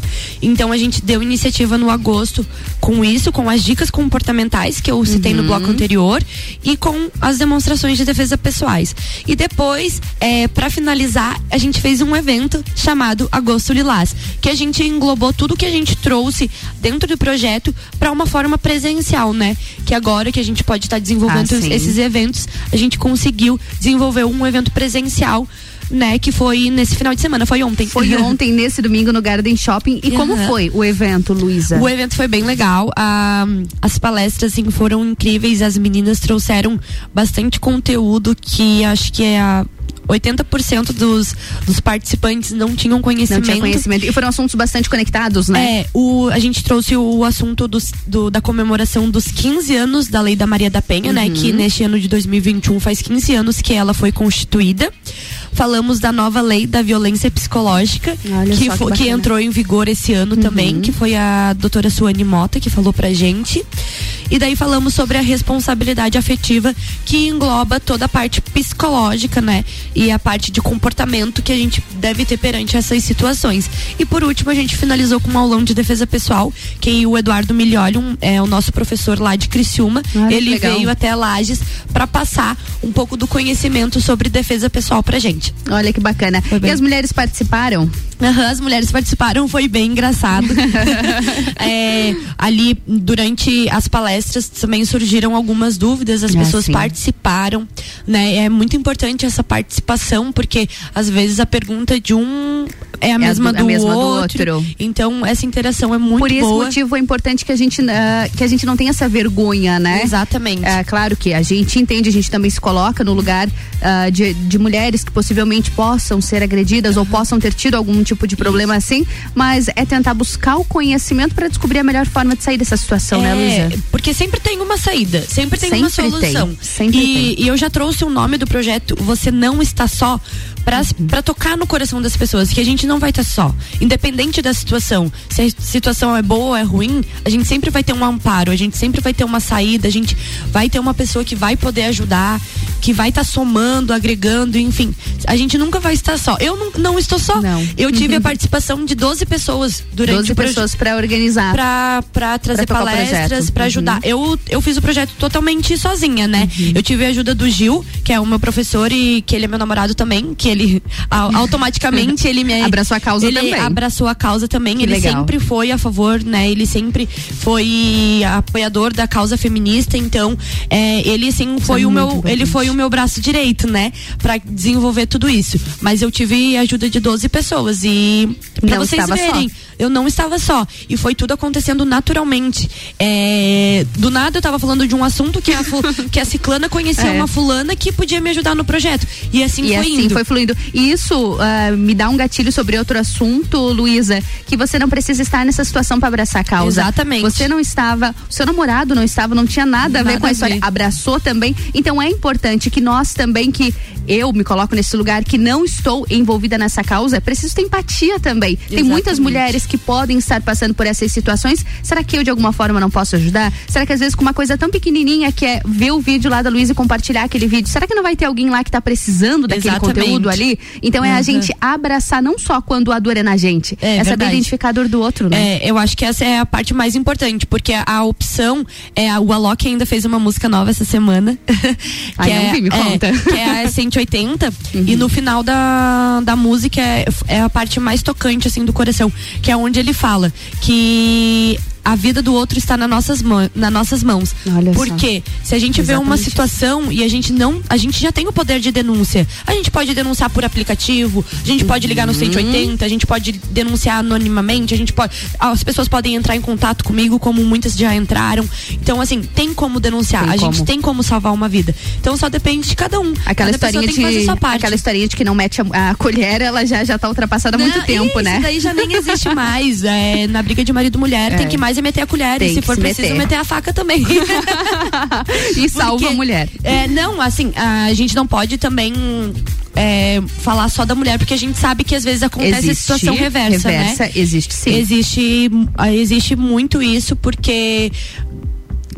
Então a gente deu iniciativa no agosto com isso, com as dicas comportamentais que eu citei no Uhum. bloco anterior e com as demonstrações de defesa pessoais. E depois, é, para finalizar, a gente fez um evento chamado Agosto Lilás, que a gente englobou tudo que a gente trouxe dentro do projeto para uma forma presencial, né? Que agora que a gente pode estar desenvolvendo Ah, esses eventos, a gente conseguiu desenvolver um evento presencial. Né, que foi nesse final de semana, foi ontem. Foi [LAUGHS] ontem, nesse domingo, no Garden Shopping. E como Aham. foi o evento, Luísa? O evento foi bem legal. ah, as palestras assim, foram incríveis. As meninas trouxeram bastante conteúdo que acho que é a 80% dos, dos participantes não tinham conhecimento. Não tinha conhecimento. E foram assuntos bastante conectados, né? É, o, a gente trouxe o assunto dos- do- da comemoração dos 15 anos da Lei da Maria da Penha, né? Uhum. Que neste ano de 2021 faz 15 anos que ela foi constituída. Falamos da nova lei da violência psicológica, Olha que, que que entrou em vigor esse ano também, que foi a doutora Suane Mota que falou pra gente. E daí falamos sobre a responsabilidade afetiva, que engloba toda a parte psicológica, né? E a parte de comportamento que a gente deve ter perante essas situações. E por último, a gente finalizou com um aulão de defesa pessoal, que o Eduardo Milioli, um, é o nosso professor lá de Criciúma, Ah, ele legal. veio até Lages para passar um pouco do conhecimento sobre defesa pessoal pra gente. Olha que bacana. E as mulheres participaram? Aham, as mulheres participaram, foi bem engraçado. [LAUGHS] É, ali, durante as palestras, também surgiram algumas dúvidas, as Ah, pessoas sim. participaram, né? É muito importante essa participação, porque às vezes a pergunta de um é a, É mesma, do- a mesma do outro. outro. Então, essa interação é muito Por esse boa. motivo é importante que a gente ah, que a gente não tenha essa vergonha, né? Exatamente. É claro que a gente entende, a gente também se coloca no lugar ah, de, de mulheres que possivelmente possam ser agredidas ou possam ter tido algum tipo de problema assim, mas é tentar buscar o conhecimento para descobrir a melhor forma de sair dessa situação, né, É, Luísa? Porque sempre tem uma saída, sempre tem uma Sempre tem, solução. sempre e, e eu já trouxe o nome do projeto Você Não Está Só pra Uhum. tocar no coração das pessoas, que a gente não vai estar só. Independente da situação. Se a situação é boa ou é ruim, a gente sempre vai ter um amparo, a gente sempre vai ter uma saída, a gente vai ter uma pessoa que vai poder ajudar, que vai estar somando, agregando, enfim. A gente nunca vai estar só. Eu não, não estou só. Eu tive a participação de 12 pessoas durante 12 o pessoas para organizar. Pra trazer Pra palestras, projeto. pra ajudar. Uhum. Eu, eu fiz o projeto totalmente sozinha, né? Eu tive a ajuda do Gil, que é o meu professor e que ele é meu namorado também, que ele [LAUGHS] au- automaticamente ele me [LAUGHS] Abraçou a causa ele também. abraçou a causa também. Que ele legal. sempre foi a favor, né? Ele sempre foi apoiador da causa feminista, então é, ele sim foi é o meu, ele foi o meu braço direito, né? Pra desenvolver tudo isso. Mas eu tive ajuda de 12 pessoas e pra Não vocês estava verem, só. Eu não estava só. E foi tudo acontecendo naturalmente. É, do nada eu tava falando de um assunto que a, [LAUGHS] que a ciclana conhecia É. uma fulana que podia me ajudar no projeto. E assim e foi assim indo. foi fluindo. E isso ah, me dá um gatilho sobre outro assunto, Luísa, que você não precisa estar nessa situação para abraçar a causa. Exatamente. Você não estava, o seu namorado não estava, não tinha nada a ver com a história. ver. Abraçou também. Então é importante que nós também, que eu me coloco nesse lugar, que não estou envolvida nessa causa, é preciso ter empatia também. Tem muitas Exatamente. mulheres que podem estar passando por essas situações. Será que eu de alguma forma não posso ajudar? Será que às vezes com uma coisa tão pequenininha que é ver o vídeo lá da Luísa e compartilhar aquele vídeo, será que não vai ter alguém lá que tá precisando daquele Exatamente. conteúdo ali? Então é a Uhum. gente abraçar não só quando a dor é na gente, É é, saber identificar a dor do outro, né? É, eu acho que essa é a parte mais importante, porque a, opção é o Alok ainda fez uma música nova essa semana. [LAUGHS] que Ai, é, vi, me é, conta. Uhum. que é a [LAUGHS] 180 e no final da, da música é, é a parte mais tocante assim do coração, que é onde ele fala que a vida do outro está nas nossas, mãos, nas nossas mãos. Olha só. Porque se a gente vê uma Exatamente situação e a gente não, a gente já tem o poder de denúncia. A gente pode denunciar por aplicativo, a gente pode ligar Uhum. no 180, a gente pode denunciar anonimamente, a gente pode, as pessoas podem entrar em contato comigo como muitas já entraram. Então assim, tem como denunciar, Tem a gente como. tem como salvar uma vida. Então só depende de cada um. Aquela cada pessoa historinha tem que fazer de sua parte. aquela historinha de que não mete a, a colher, ela já já tá ultrapassada há muito Não, tempo, isso né? daí já nem existe mais. É, na briga de marido e mulher, É. tem que mais é meter a colher. Tem e se for se preciso, meter. meter. a faca também. [LAUGHS] e salva Porque, a mulher. É, não, assim, a gente não pode também é, falar só da mulher, porque a gente sabe que às vezes acontece a Existe situação reversa, reversa, né? existe sim. Existe, existe muito isso, porque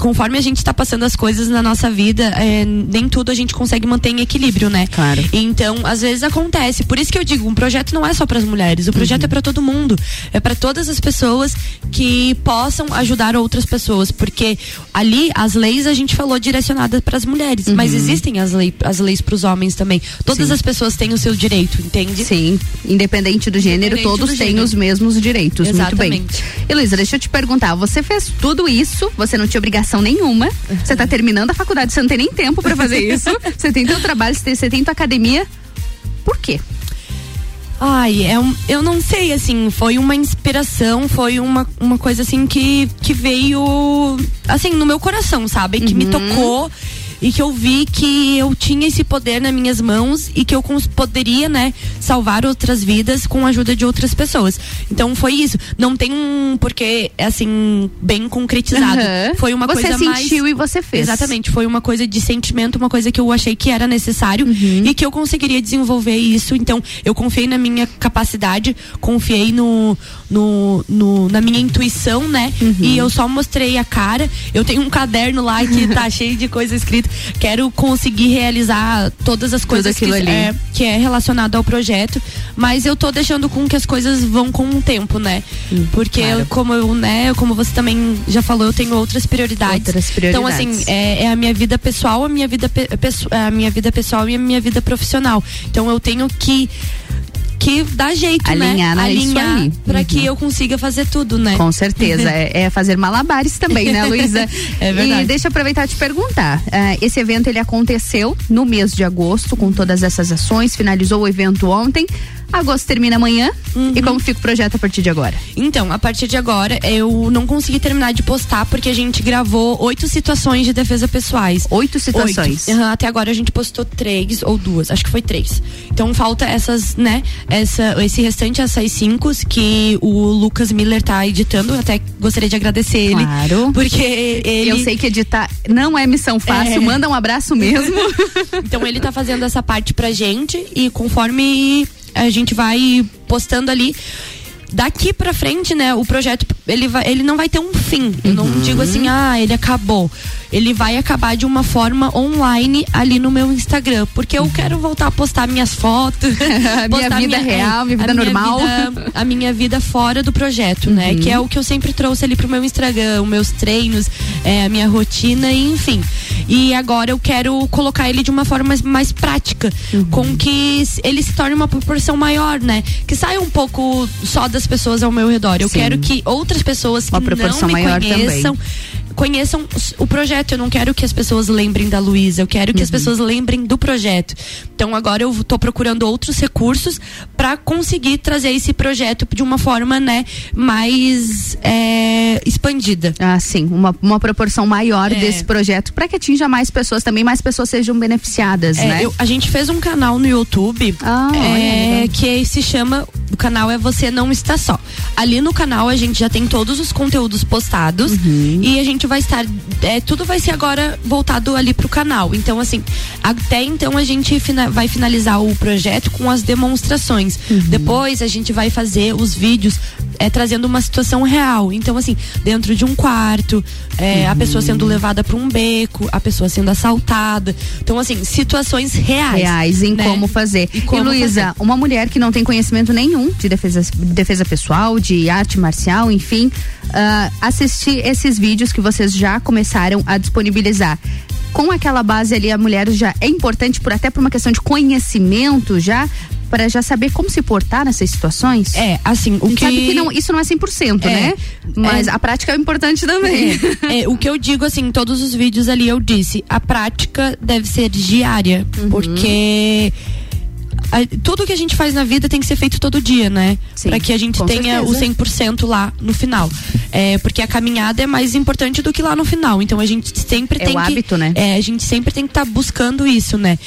conforme a gente está passando as coisas na nossa vida, é, nem tudo a gente consegue manter em equilíbrio, né? Claro. Então, às vezes acontece. Por isso que eu digo, um projeto não é só para as mulheres, o projeto é para todo mundo, é para todas as pessoas que possam ajudar outras pessoas, porque ali as leis a gente falou direcionadas para as mulheres, mas existem as, lei, as leis para os homens também. Todas Sim. as pessoas têm o seu direito, entende? Sim, independente do gênero, Independente todos do têm gênero. os mesmos direitos. Muito bem. Exatamente. Heloísa, deixa eu te perguntar, você fez tudo isso, você não tinha obrigação nenhuma, você tá terminando a faculdade, você não tem nem tempo pra fazer [LAUGHS] isso, você tem teu trabalho, você tem, você tem tua academia. Por quê? Ai, é um, eu não sei, assim, foi uma inspiração, foi uma, uma coisa assim que, que veio, assim, no meu coração, sabe? Que me tocou e que eu vi que eu tinha esse poder nas minhas mãos e que eu poderia, né, salvar outras vidas com a ajuda de outras pessoas. Então foi isso. Não tem um porquê, assim, bem concretizado. Aham. Foi uma Você coisa mais. sentiu e você fez. Exatamente, foi uma coisa de sentimento, uma coisa que eu achei que era necessário Uhum. e que eu conseguiria desenvolver isso. Então, eu confiei na minha capacidade, confiei no, no, no- na minha intuição, né? Uhum. E eu só mostrei a cara. Eu tenho um caderno lá que tá [LAUGHS] cheio de coisa escrita. Quero conseguir realizar todas as coisas que ali. é, que é relacionado ao projeto, mas eu tô deixando com que as coisas vão com o tempo, né? Porque eu, como eu, né, como você também já falou, eu tenho outras prioridades. Outras Então prioridades. assim, é, é a minha vida pessoal, a minha vida pe- a minha vida pessoal e a minha vida profissional. Então eu tenho que que dar jeito, Alinhar, né? né? Alinhar aí. para Uhum. que eu consiga fazer tudo, né? Com certeza. [LAUGHS] é, é fazer malabares também, né, Luísa? [LAUGHS] É verdade. E deixa eu aproveitar e te perguntar. ah, esse evento ele aconteceu no mês de agosto, com todas essas ações, finalizou o evento ontem. Agosto termina amanhã. E como fica o projeto a partir de agora? Então, a partir de agora, eu não consegui terminar de postar porque a gente gravou oito situações de defesa pessoais. Oito situações. Oito. Aham, até agora a gente postou três ou duas, acho que foi três. Então falta essas, né? Essa, esse restante, essas cinco que o Lucas Miller tá editando. Até gostaria de agradecer ele. Claro. Porque ele. Eu sei que editar não é missão fácil, É. manda um abraço mesmo. [LAUGHS] Então ele tá fazendo essa parte pra gente e conforme a gente vai postando ali daqui pra frente, né, o projeto ele vai, ele não vai ter um fim. Eu não digo assim, ah, ele acabou. Ele vai acabar de uma forma online ali no meu Instagram, porque eu quero voltar a postar minhas fotos, [LAUGHS] Minha postar vida real, minha vida a normal. vida- a minha vida fora do projeto, né? Que é o que eu sempre trouxe ali pro meu Instagram, meus treinos, é, a minha rotina, enfim. E agora eu quero colocar ele de uma forma mais, mais prática, com que ele se torne uma proporção maior, né? Que saia um pouco só das pessoas ao meu redor. Eu Sim. quero que outras pessoas que não me conheçam conheçam o projeto. Eu não quero que as pessoas lembrem da Luísa, eu quero que as pessoas lembrem do projeto. Então agora eu tô procurando outros recursos para conseguir trazer esse projeto de uma forma, né, mais é, expandida. Ah, sim, uma, uma proporção maior É. desse projeto para que atinja mais pessoas também, mais pessoas sejam beneficiadas, É, né? eu- a gente fez um canal no YouTube Ah, é, que se chama. O canal é Você Não Está Só. Ali no canal a gente já tem todos os conteúdos postados Uhum. e a gente vai estar. é, tudo vai ser agora voltado ali pro canal. Então, assim, até então a gente fina- vai finalizar o projeto com as demonstrações. Uhum. Depois a gente vai fazer os vídeos é, trazendo uma situação real. Então, assim, dentro de um quarto, é, a pessoa Uhum. sendo levada para um beco, a pessoa sendo assaltada. Então, assim, situações reais. reais em né? como fazer. E E, Luísa, fazer. uma mulher que não tem conhecimento nenhum de defesa, defesa pessoal, de arte marcial, enfim, ah, assistir esses vídeos que vocês já começaram a disponibilizar. Com aquela base ali, a mulher já é importante por até por uma questão de conhecimento já para já saber como se portar nessas situações? É, assim, o que- sabe que não, isso não é 100%, É, né? Mas é. a prática é importante também. É, é, o que eu digo, assim, em todos os vídeos ali eu disse, a prática deve ser diária, Uhum. porque a- tudo que a gente faz na vida tem que ser feito todo dia, né? Para que a gente tenha certeza. o 100% lá no final. É, porque a caminhada é mais importante do que lá no final. Então a gente sempre É tem o que hábito, né? É, a gente sempre tem que estar buscando isso, né?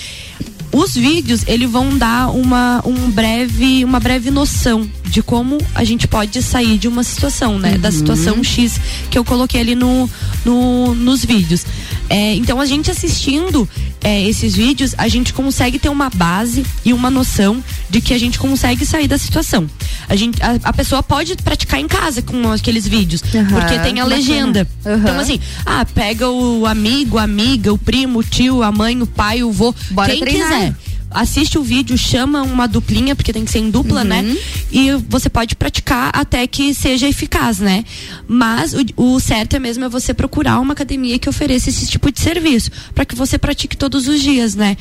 Os vídeos, eles vão dar uma, um breve, uma breve noção de como a gente pode sair de uma situação, né? Da Uhum. situação X que eu coloquei ali no, no- nos vídeos. É, então, a gente assistindo é, esses vídeos, a gente consegue ter uma base e uma noção de que a gente consegue sair da situação. A, gente, a, a pessoa pode praticar em casa com aqueles vídeos, Aham, porque tem a legenda. Aham. Então, assim, ah, pega o amigo, a amiga, o primo, o tio, a mãe, o pai, o vô, Bora quem treinar. quiser. Assiste o vídeo, chama uma duplinha, porque tem que ser em dupla, Uhum. né? E você pode praticar até que seja eficaz, né? Mas o, o certo é mesmo é você procurar uma academia que ofereça esse tipo de serviço, para que você pratique todos os dias, né?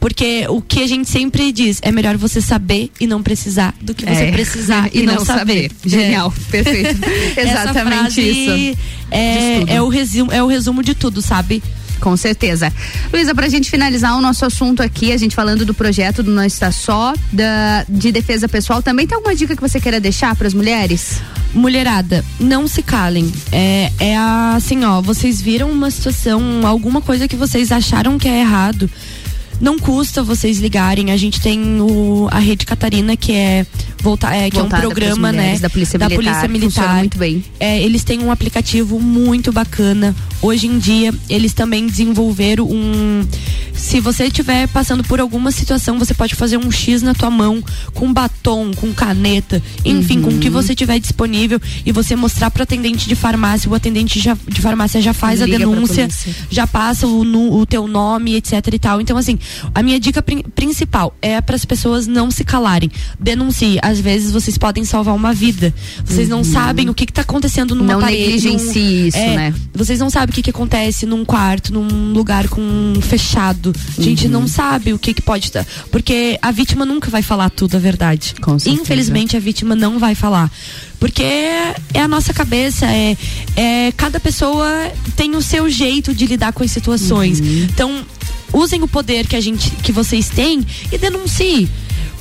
Porque o que a gente sempre diz é melhor você saber e não precisar do que você É. precisar [LAUGHS] e, não, saber. Genial, É. perfeito. [LAUGHS] Exatamente isso. É, é, o resumo, é o resumo de tudo, sabe? Com certeza. Luísa, pra gente finalizar o nosso assunto aqui, a gente falando do projeto do Não Está Só, da, de defesa pessoal, também tem alguma dica que você queira deixar para as mulheres? Mulherada, não se calem. É, é a- assim, ó, vocês viram uma situação, alguma coisa que vocês acharam que é errado. Não custa vocês ligarem. A gente tem o, a Rede Catarina, que é voltar, é, que é um programa, né? da Polícia Militar, Polícia funciona Militar. muito bem. É, eles têm um aplicativo muito bacana. Hoje em dia, eles também desenvolveram um. Se você estiver passando por alguma situação, você pode fazer um X na tua mão, com batom, com caneta, enfim, com o Uhum. que você tiver disponível e você mostrar para atendente de farmácia. O atendente já- de farmácia já faz Liga a denúncia, polícia. já passa o, o teu nome, etc e tal. Então, assim, a minha dica prin- principal é para as pessoas não se calarem. Denuncie. Às vezes vocês podem salvar uma vida. Vocês não Uhum. sabem o que, está acontecendo numa Não parede. negligencie isso, é, né? Vocês não sabem o que, que acontece num quarto, num lugar com fechado. A gente Uhum. não sabe o que, que pode estar. Porque a vítima nunca vai falar tudo a verdade. Infelizmente, a vítima não vai falar. Porque é a nossa cabeça, é, é cada pessoa tem o seu jeito de lidar com as situações. Uhum. Então, usem o poder que a gente que vocês têm e denuncie.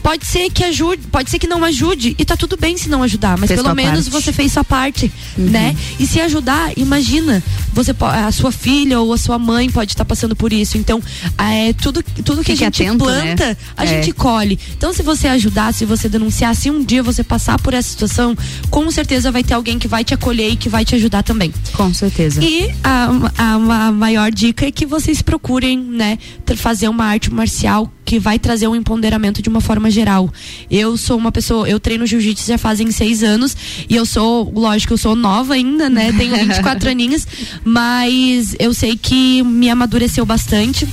Pode ser que ajude, pode ser que não ajude e tá tudo bem se não ajudar, mas Fez pelo menos parte. você fez sua parte, Uhum. né? E se ajudar, imagina, você a sua filha ou a sua mãe pode estar passando por isso. Então, é tudo tudo que Fique a gente atento, planta, né? a É. gente colhe. Então, se você ajudar, se você denunciar, se um dia você passar por essa situação, com certeza vai ter alguém que vai te acolher e que vai te ajudar também. Com certeza. E a, a- a maior dica é que vocês procurem, né, fazer uma arte marcial que vai trazer um empoderamento de uma forma geral. Eu sou uma pessoa, eu treino jiu-jitsu já fazem seis anos e eu sou, lógico, eu sou nova ainda, né? Tenho [LAUGHS] 24 aninhos, mas eu sei que me amadureceu bastante.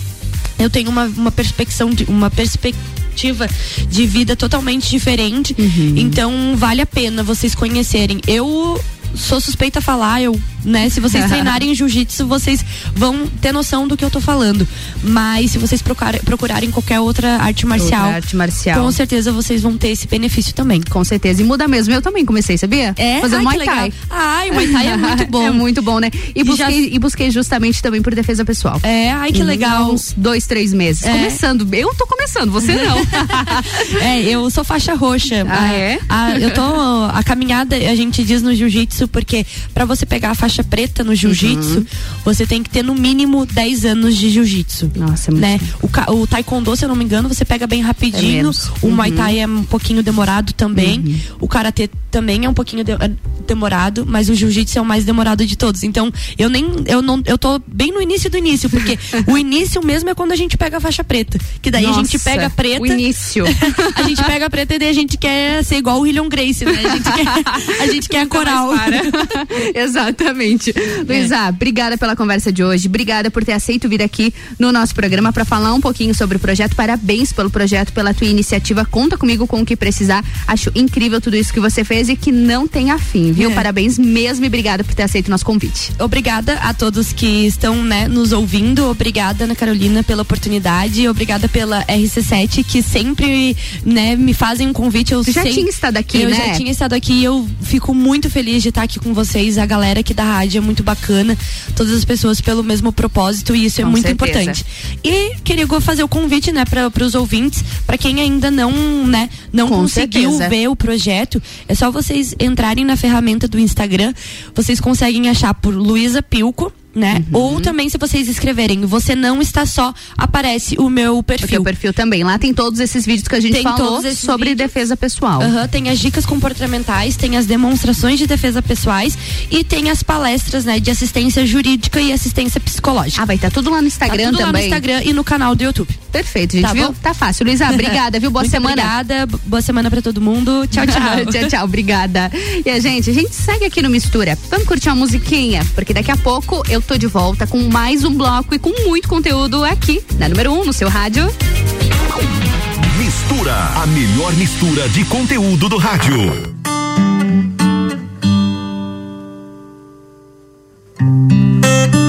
Eu tenho uma, uma perspecção de uma perspectiva de vida totalmente diferente. Então vale a pena vocês conhecerem. Eu sou suspeita a falar, eu né? Se vocês [LAUGHS] treinarem jiu-jitsu, vocês vão ter noção do que eu tô falando. Mas se vocês procurarem, procurarem qualquer outra arte marcial, Outra arte marcial. com certeza vocês vão ter esse benefício também. Com certeza. E muda mesmo. Eu também comecei, sabia? É? Fazendo Ai, Muay Thai. Ai, Muay Thai é muito [LAUGHS] bom. é muito bom, né? E busquei, já- e busquei justamente também por defesa pessoal. É, ai que legal. Uns dois, três meses. É. Começando. Eu tô começando, você não. [LAUGHS] É, eu sou faixa roxa. Ah, A- é? a- eu tô. A caminhada, a gente diz no jiu-jitsu, porque pra você pegar a faixa preta no jiu-jitsu, Uhum. você tem que ter no mínimo 10 anos de jiu-jitsu. Nossa, é muito né? O, o taekwondo, se eu não me engano, você pega bem É rapidinho. menos. o muay Uhum. thai é um pouquinho demorado também. O karatê também é um pouquinho de- é demorado, mas o jiu-jitsu é o mais demorado de todos. Então, eu nem eu não eu tô bem no início do início, porque [LAUGHS] o início mesmo é quando a gente pega a faixa preta, que daí a gente Nossa, pega a preta. o início. [LAUGHS] a gente pega a preta e daí a gente quer ser igual o William Grace, né? A gente quer a, gente quer a coral. [LAUGHS] Exatamente. Luísa, obrigada pela conversa de hoje. Obrigada por ter aceito vir aqui no nosso programa para falar um pouquinho sobre o projeto. Parabéns pelo projeto, pela tua iniciativa. Conta comigo com o que precisar. Acho incrível tudo isso que você fez e que não tenha fim, viu? É. Parabéns mesmo e obrigada por ter aceito o nosso convite. Obrigada a todos que estão né, nos ouvindo. Obrigada, Ana Carolina, pela oportunidade. Obrigada pela RC7, que sempre né, me fazem um convite. Eu já sei- tinha estado aqui, eu né? já tinha estado aqui e eu fico muito feliz de estar aqui com vocês. A galera aqui da rádio é muito bacana. Todas as pessoas pelo mesmo propósito e isso é Com muito certeza. importante. E queria fazer o convite, né, para os ouvintes, para quem ainda não, né, não Com conseguiu certeza. ver o projeto, é só vocês entrarem na ferramenta do Instagram, vocês conseguem achar por Luísa Pilco. Né? Uhum. Ou também se vocês escreverem, você não está só, aparece o meu O perfil. teu perfil também. Lá tem todos esses vídeos que a gente Tem falou sobre vídeos. defesa pessoal. Aham, tem as dicas comportamentais, tem as demonstrações de defesa pessoais e tem as palestras, né, de assistência jurídica e assistência psicológica. Ah, vai estar tudo lá no Instagram tá tudo lá no também. Instagram e no canal do YouTube. Perfeito, gente, Tá viu? bom? Tá fácil. Luísa, [LAUGHS] obrigada, viu? Boa Muito semana. Obrigada, boa semana pra todo mundo. Tchau, tchau. [LAUGHS] tchau, tchau, obrigada. E a gente, a gente segue aqui no Mistura. Vamos curtir uma musiquinha, porque daqui a pouco eu tô de volta com mais um bloco e com muito conteúdo aqui na número 1 um, no seu rádio. Mistura, a melhor mistura de conteúdo do rádio. Tell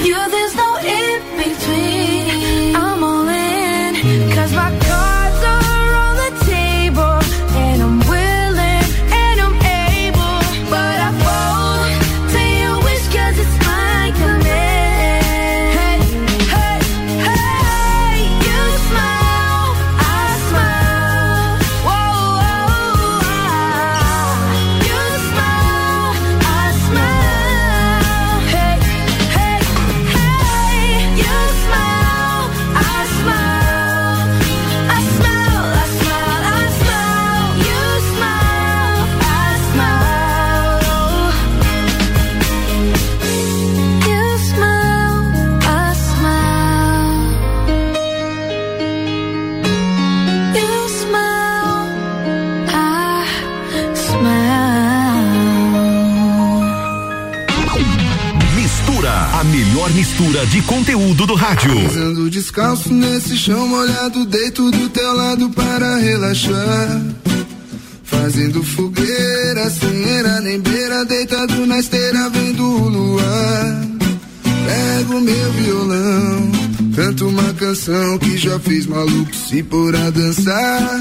You're the conteúdo do rádio. Pisando descalço nesse chão molhado, deito do teu lado para relaxar. Fazendo fogueira, sem nem beira, deitado na esteira, vendo o luar. Pego meu violão, canto uma canção que já fez maluco se pôr a dançar.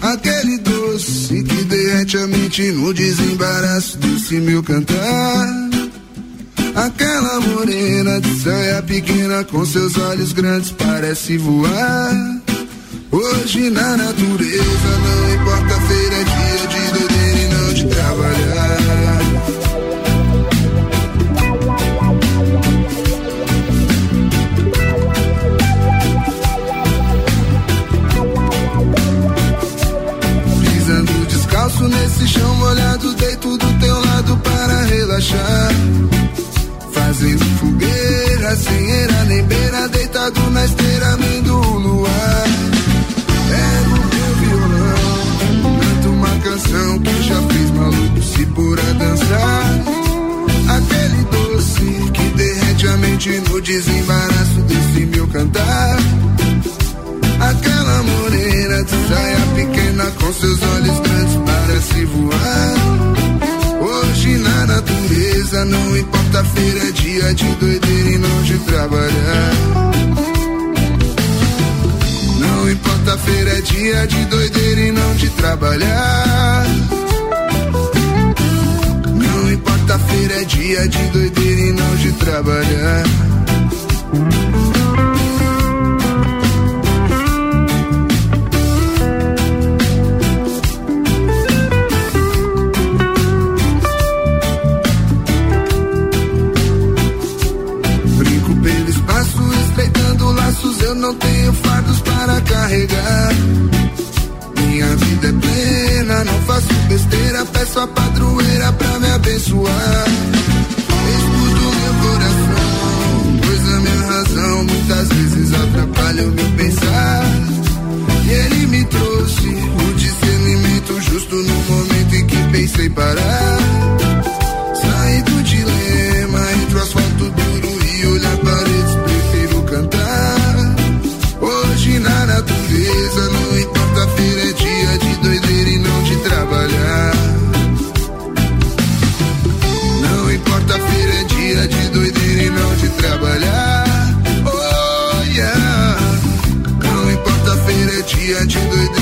Aquele doce que derrete a mente no desembaraço desse meu cantar. Aquela morena de saia pequena com seus olhos grandes parece voar. Hoje na natureza não importa feira é dia de doideira e não de trabalhar. Descalço nesse chão molhado, deito do teu lado para relaxar. Fazendo fogueira, sem era nem beira, deitado na esteira, vendo o luar. Pego meu violão, canto uma canção que já fez maluco se pôr a dançar. Aquele doce que derrete a mente no desembaraço desse meu cantar. Aquela morena de saia pequena com seus olhos grandes parece voar. Na natureza não importa feira, é dia de doideira e não de trabalhar. Não importa feira, é dia de doideira e não de trabalhar. Não importa feira, é dia de doideira e não de trabalhar. Para carregar. Minha vida é plena, não faço besteira, peço a padroeira pra me abençoar. Escuto meu coração, pois a minha razão muitas vezes atrapalha o meu pensar. E ele me trouxe o discernimento justo no momento em que pensei parar. Saí do dilema entre o natureza, não importa feira é dia de doideira e não de trabalhar. Não importa feira é dia de doideira e não de trabalhar. Oh yeah. Não importa feira é dia de doideira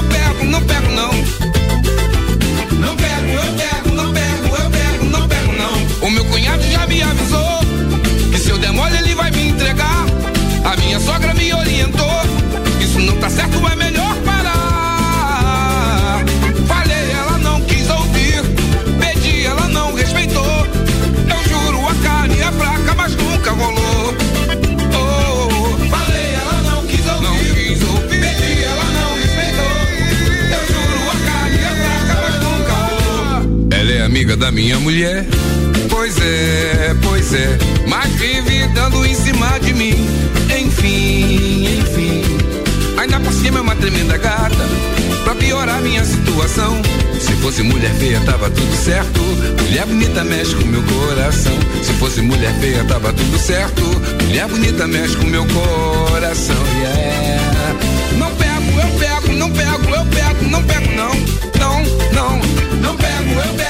Eu pego, não pego, não. Não pego, eu pego, não pego, eu pego, não pego, não. O meu cunhado já me avisou que se eu der mole ele vai me entregar. A minha sogra me orientou. Isso não tá certo, é melhor parar. Amiga da minha mulher. Pois é, pois é. Mas vive dando em cima de mim. Enfim, enfim. Ainda por cima é uma tremenda gata. Pra piorar minha situação. Se fosse mulher feia, tava tudo certo. Mulher bonita mexe com meu coração. Se fosse mulher feia, tava tudo certo. Mulher bonita mexe com meu coração. Yeah. Não pego, eu pego, não pego, eu pego, não pego, não. Não, não. Não pego, eu pego,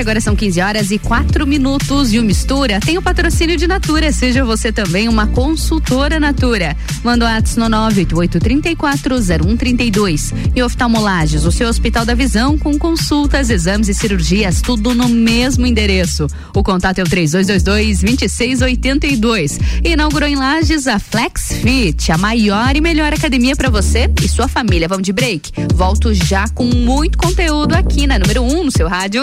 RC7, agora são 15 horas e 4 minutos. E o Mistura tem o patrocínio de Natura. Seja você também uma consultora Natura. Manda o ato no 988-340132. E oftalmolages, o seu Hospital da Visão, com consultas, exames e cirurgias, tudo no mesmo endereço. O contato é o 3222-2682. Inaugurou em Lages a Flex Fit, a maior e melhor academia para você e sua família. Vamos de break? Volto já com muito conteúdo aqui na número 1 um no seu rádio.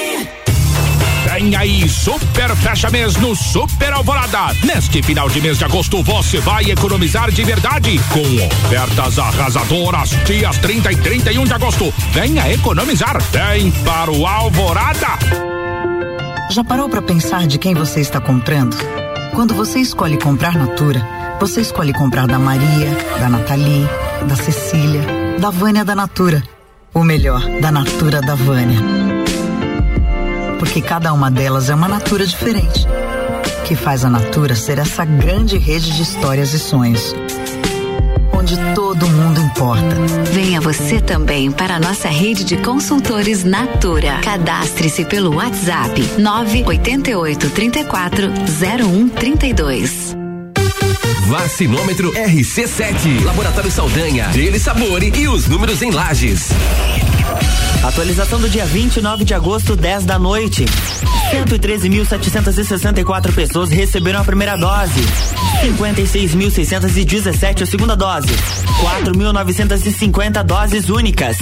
Vem aí, super fecha mês no Super Alvorada. Neste final de mês de agosto você vai economizar de verdade com ofertas arrasadoras. Dias 30 e 31 de agosto. Venha economizar. Vem para o Alvorada. Já parou para pensar de quem você está comprando? Quando você escolhe comprar Natura, você escolhe comprar da Maria, da Nathalie, da Cecília, da Vânia da Natura. O melhor, da Natura da Vânia porque cada uma delas é uma natura diferente, que faz a Natura ser essa grande rede de histórias e sonhos. Onde todo mundo importa. Venha você também para a nossa rede de consultores Natura. Cadastre-se pelo WhatsApp 988 34 0132. Vacinômetro RC7. Laboratório Saldanha, Dele Sabore e os números em lajes. Atualização do dia 29 de agosto, 10 da noite. 113.764 pessoas receberam a primeira dose. 56.617 a segunda dose. 4.950 doses únicas.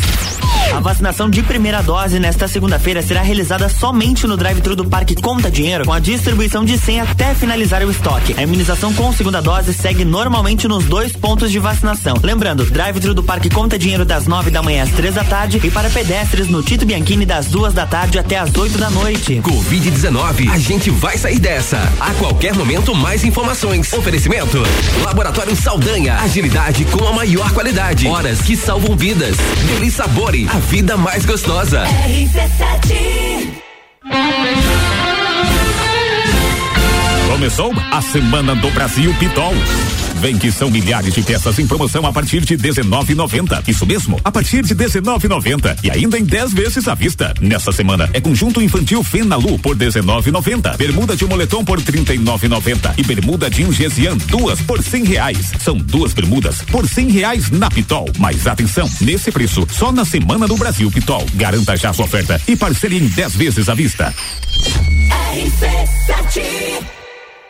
A vacinação de primeira dose nesta segunda-feira será realizada somente no drive-thru do Parque Conta Dinheiro, com a distribuição de 100 até finalizar o estoque. A imunização com segunda dose segue normalmente nos dois pontos de vacinação. Lembrando, drive-thru do Parque Conta Dinheiro das 9 da manhã às 3 da tarde e para pedestres no Tito Bianchini das duas da tarde até às 8 da noite. Covid-19, a gente vai sair dessa. A qualquer momento, mais informações. Oferecimento: Laboratório Saldanha, agilidade com a maior qualidade. Horas que salvam vidas. Deli Sabore, a vida mais gostosa. Começou a Semana do Brasil Pitol. Vem que são milhares de peças em promoção a partir de 19,90. Isso mesmo, a partir de 19,90 e ainda em 10 vezes à vista. Nessa semana é conjunto infantil Fenalu por 19,90, bermuda de moletom por 39,90 e bermuda de Ingesian duas por 100 reais. São duas bermudas por 100 reais na Pitol. Mas atenção, nesse preço só na Semana do Brasil Pitol. Garanta já sua oferta e parcele em 10 vezes à vista.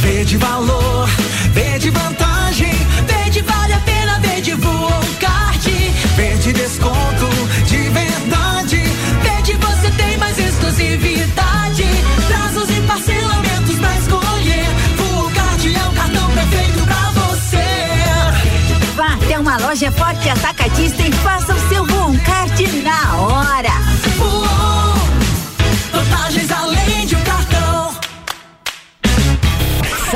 Vê de valor, vê de vantagem, vê de vale a pena, vê de voa card, vê de desconto de verdade, vê de você tem mais exclusividade, prazos e parcelamentos pra escolher, voa card é o cartão perfeito pra você. Vá até uma loja forte atacadista e faça o seu Voon Card na hora.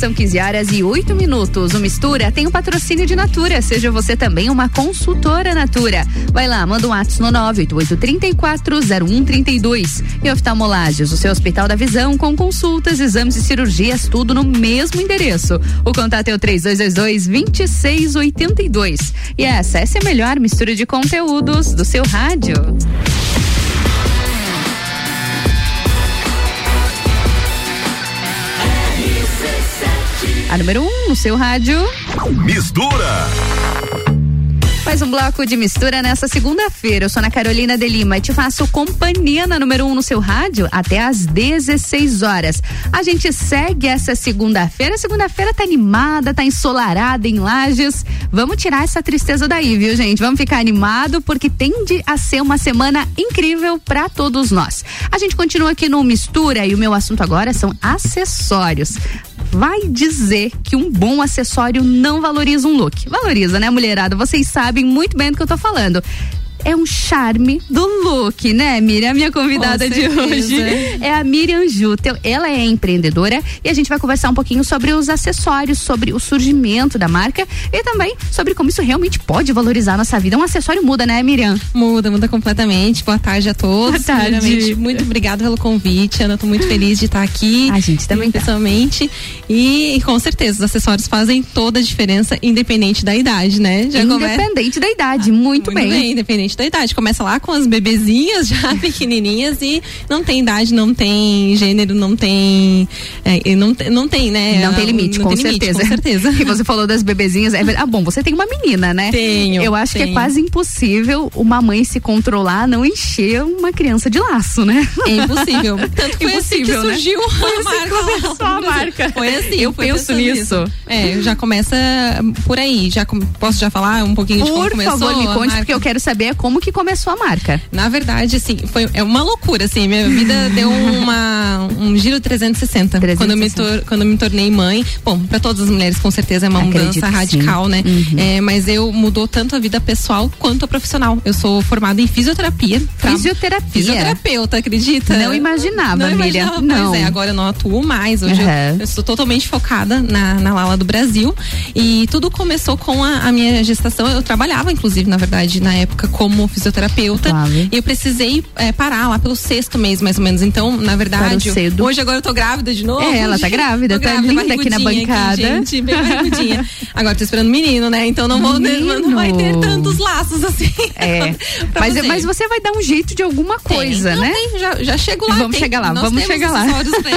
são 15 horas e 8 minutos. O Mistura tem o patrocínio de Natura. Seja você também uma consultora Natura. Vai lá, manda um ato no 988340132. E oftalmolagens, o seu Hospital da Visão com consultas, exames e cirurgias, tudo no mesmo endereço. O contato é o 3222-2682. E essa, essa é a melhor mistura de conteúdos do seu rádio. A número 1 um, no seu rádio. Mistura. Mais um bloco de mistura nessa segunda-feira. Eu sou Ana Carolina de Lima e te faço companhia na número 1 um no seu rádio até às 16 horas. A gente segue essa segunda-feira. Segunda-feira tá animada, tá ensolarada em lajes. Vamos tirar essa tristeza daí, viu, gente? Vamos ficar animado porque tende a ser uma semana incrível para todos nós. A gente continua aqui no Mistura e o meu assunto agora são acessórios vai dizer que um bom acessório não valoriza um look. Valoriza, né, mulherada? Vocês sabem muito bem do que eu tô falando é um charme do look, né, Miriam? A minha convidada de hoje é a Miriam Jutel. Ela é empreendedora e a gente vai conversar um pouquinho sobre os acessórios, sobre o surgimento da marca e também sobre como isso realmente pode valorizar a nossa vida. Um acessório muda, né, Miriam? Muda, muda completamente. Boa tarde a todos. Boa tarde. Primeiramente, muito obrigada pelo convite, Ana. Tô muito feliz de estar aqui. A gente também tá. pessoalmente. E, e, com certeza, os acessórios fazem toda a diferença, independente da idade, né? Já independente da idade, muito, muito bem. bem. Independente da idade. Começa lá com as bebezinhas já [LAUGHS] pequenininhas e não tem idade, não tem gênero, não tem. É, não, não tem, né? Não tem limite, não com, tem certeza. Limite, com certeza. [LAUGHS] E você falou das bebezinhas. É, ah, bom, você tem uma menina, né? Tenho. Eu acho tenho. que é quase impossível uma mãe se controlar, não encher uma criança de laço, né? É impossível. [LAUGHS] Tanto que foi impossível, assim que surgiu né? a marca. Começou a marca. Foi assim. Eu foi penso nisso. É, já começa por aí. Já posso já falar um pouquinho de como por começou? Por favor, me conte, porque eu quero saber como que começou a marca. Na verdade, assim, foi é uma loucura, assim, minha vida [LAUGHS] deu uma um giro 360, 360. quando eu me tor, quando eu me tornei mãe. Bom, para todas as mulheres com certeza é uma Acredito mudança radical, sim. né? Uhum. É, mas eu mudou tanto a vida pessoal quanto a profissional. Eu sou formada em fisioterapia. Tra... Fisioterapia. Fisioterapeuta, acredita? Não imaginava, não Miriam. Imaginava, não. Pois é, agora eu não atuo mais. Hoje Uhum. eu, eu estou totalmente focada na, na Lala do Brasil. E tudo começou com a, a minha gestação. Eu trabalhava, inclusive, na verdade, na época, como fisioterapeuta. Suave. E eu precisei é, parar lá pelo sexto mês, mais ou menos. Então, na verdade, hoje agora eu tô grávida de novo. É, ela tá [LAUGHS] grávida, Tô tá grávida, linda aqui na bancada. gente, bem barrigudinha. [LAUGHS] agora tô esperando menino, né? Então não vou não vai ter tantos laços assim. É. [LAUGHS] mas, você. mas você vai dar um jeito de alguma coisa, Tem. né? Não, tem, já, já chego lá. Vamos tem. chegar lá, vamos chegar lá.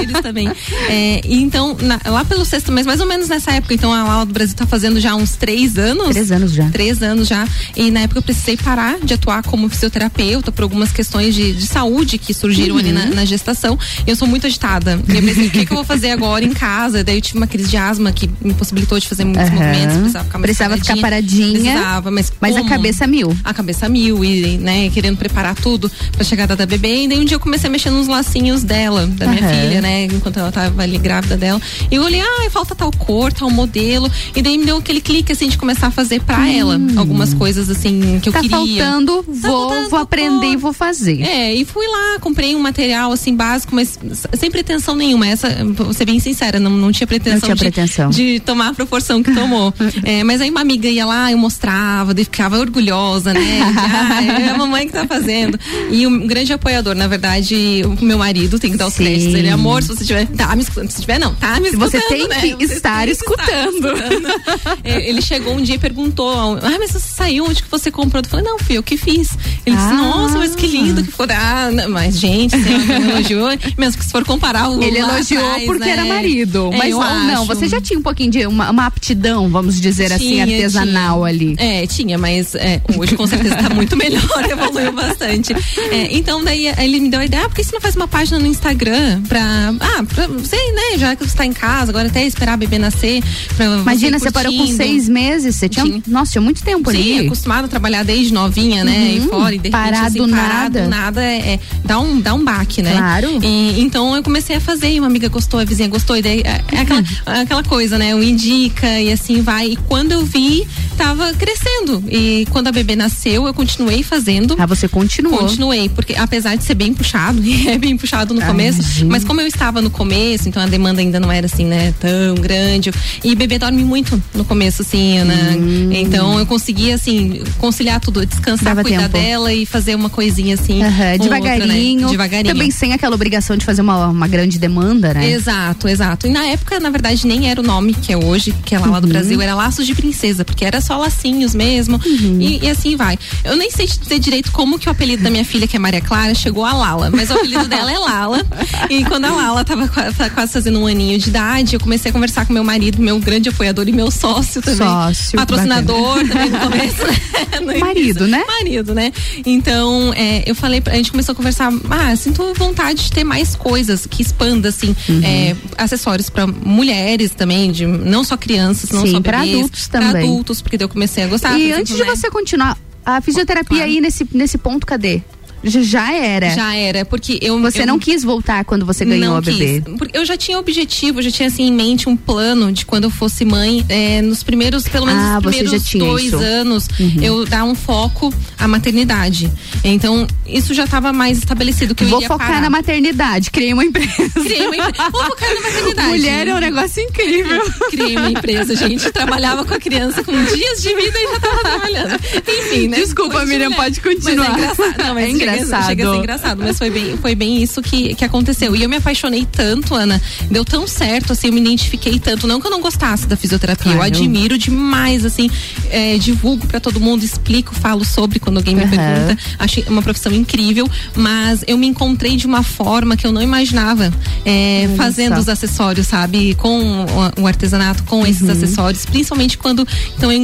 eles também. É, então, na- lá pelo sexto mês, mais ou menos nessa época, então a Lala do Brasil tá fazendo já uns três anos. Três anos já. Três anos já. E na época eu precisei parar de atuar como fisioterapeuta por algumas questões de, de saúde que surgiram ali Uhum. na, na gestação. E eu sou muito agitada. E eu pensei, o que, que eu vou fazer agora em casa? Daí eu tive uma crise de asma que me impossibilitou de fazer muitos Aham. movimentos, precisava ficar mais Precisava ficar paradinha. Precisava, mas Mas a cabeça mil. a cabeça mil e, né, querendo preparar tudo pra chegada da bebê. E daí um dia eu comecei a mexer nos lacinhos dela, da minha Aham. filha, né, enquanto ela tava ali grávida dela. E eu olhei, ah, falta tal cor, tal modelo. E daí me deu aquele clique, assim, de começar a fazer pra ela algumas coisas, assim, que eu Tá queria. faltando, vou, faltando vou aprender e vou fazer. É, e fui lá, comprei um material assim básico, mas sem pretensão nenhuma. Essa, vou ser bem sincera, não, não tinha pretensão, Não tinha de, pretensão. de tomar a proporção que tomou. [LAUGHS] É, mas aí uma amiga ia lá, eu mostrava, daí ficava orgulhosa, né? Ah, é a mamãe que tá fazendo. E um grande apoiador, na verdade, o meu marido, tem que dar os Sim. créditos. Ele, amor, se você tiver, tá me escutando. Se tiver, não, tá me escutando. Você tem né? que Você estar tem que escutando. escutando. É, Ele chegou um dia e perguntou: Ah, mas você saiu? Onde que você comprou? Eu falei: Não, fui eu que fiz. Ele disse: Ah. Nossa, mas que lindo que ficou. Ah, não, mas gente, você me [LAUGHS] elogiou. Mesmo que se for comparar o Ele elogiou atrás, porque né? era marido. É, mas ou não, você já tinha um pouquinho de uma, uma aptidão, vamos dizer assim, Tinha, artesanal tinha. ali. É, tinha, mas é, hoje com certeza tá muito melhor, [LAUGHS] evoluiu bastante. É, então daí ele me deu a ideia, ah, por que você não faz uma página no Instagram pra, ah, pra você, né, já que você tá em casa, agora até esperar a bebê nascer, Imagina, você parou com seis meses, você tinha, Tinha. nossa, tinha muito tempo Sim, ali. acostumada a trabalhar desde novinha, né? Uhum. E fora, e de repente, Parar assim, do parar nada. nada é, é- dá, um, dá um baque, né? Claro. E, então eu comecei a fazer, e uma amiga gostou, a vizinha gostou, e daí é, é aquela, aquela coisa, né? Um indica e assim vai. E quando eu vi, tava crescendo. E quando a bebê nasceu, eu continuei fazendo. Ah, você continuou. Continuei, porque apesar de ser bem puxado, [LAUGHS] e é bem puxado no Ah, começo, imagino. mas como eu estava no começo, então a demanda ainda não era assim, né, tão grande. E bebê dorme muito no começo, assim, Ana. Então eu conseguia, assim, conciliar tudo, descansar, Dava cuidar tempo. dela e fazer uma coisinha assim. Aham, com outra, né? devagarinho. Devagarinho. Também sem aquela obrigação de fazer uma, uma grande demanda, né? Exato, exato. E na época, na verdade, nem era o nome que é hoje, que é lá, lá do Uhum. Brasil, era Laços de Princesa, porque era só lacinhos mesmo. Uhum. E, e assim vai. Eu nem sei dizer direito como que o apelido da minha filha, que é Maria Clara, chegou a Lala, mas o apelido dela é Lala. E quando a Lala tava fa- quase fazendo um aninho de idade, eu comecei a conversar com meu marido, meu grande apoiador e meu sócio também. Sócio, Patrocinador também no começo, né? [LAUGHS] No. Marido, né? Marido, né? Então, é, eu falei, pra- a gente começou a conversar, ah, sinto vontade de ter mais coisas que expanda, assim, Uhum. é, acessórios pra mulheres também, de não só crianças, não Sim, só bebês, adultos pra também. adultos, porque daí eu comecei a gostar. e antes exemplo, de né? você continuar, a fisioterapia aí nesse, nesse ponto, cadê? Já, era. Já era, porque eu. Você eu- não quis voltar quando você ganhou não a bebê. Porque eu já tinha objetivo, eu já tinha assim em mente um plano de quando eu fosse mãe, é, nos primeiros, pelo menos Ah, primeiros dois isso. anos, Uhum. eu dar um foco à maternidade. Então, isso já estava mais estabelecido que eu Vou focar parar. na maternidade. Criei uma empresa. Criei uma empresa. Vou focar na maternidade. Mulher é um negócio incrível. [LAUGHS] Criei uma empresa, gente. Trabalhava com a criança com dias de vida e já tava trabalhando. Enfim, né? Desculpa, Miriam, mulher. pode continuar. Mas é engraçado. Não, mas É chega- engraçado. Chega, a ser engraçado, mas foi bem, foi bem isso que, que aconteceu. E eu me apaixonei tanto, Ana. Deu tão certo, assim, eu me identifiquei tanto. Não que eu não gostasse da fisioterapia, eu Claro. admiro demais, assim. é, divulgo pra todo mundo, explico, falo sobre quando alguém me Aham. pergunta. Achei uma profissão incrível, mas eu me encontrei de uma forma que eu não imaginava é, fazendo só. os acessórios, sabe? Com o, o artesanato, com esses Uhum. acessórios, principalmente quando então eu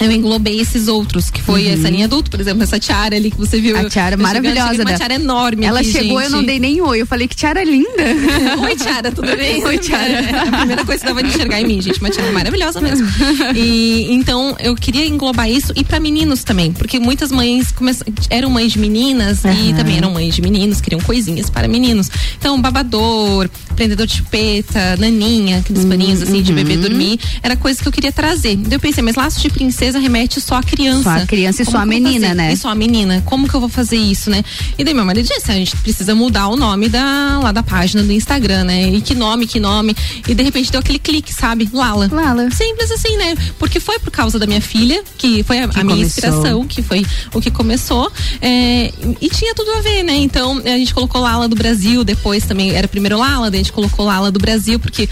eu englobei esses outros, que foi Uhum. essa linha adulto, por exemplo, essa tiara ali que você viu. A tiara Eu maravilhosa. cheguei- Uma tiara enorme Ela aqui, chegou, eu gente. não dei nem oi. Eu falei que tiara linda. [LAUGHS] Oi, Tiara, tudo [LAUGHS] bem? Oi, Tiara. É, a primeira coisa que dava de enxergar em mim, gente, uma Tiara maravilhosa mesmo. [LAUGHS] E então eu queria englobar isso e pra meninos também, porque muitas mães eram mães de meninas e Aham. também eram mães de meninos, queriam coisinhas para meninos. Então, babador, prendedor de chupeta, naninha, aqueles paninhos assim de bebê dormir, era coisa que eu queria trazer. Daí eu pensei, mas laço de princesa remete só a criança. Só a criança e Como só a menina, fazer? né? E só a menina. Como que eu vou fazer isso, né? E daí meu marido disse, a gente precisa mudar o nome da, lá da página do Instagram, né? E que nome, que nome. E de repente deu aquele clique, sabe? Lala. Lala. Simples assim, né? Porque foi por causa da minha filha, que foi a, Que a minha inspiração, que foi o que começou. É, e tinha tudo a ver, né? Então a gente colocou Lala do Brasil, depois também era primeiro Lala, daí a gente colocou Lala do Brasil, porque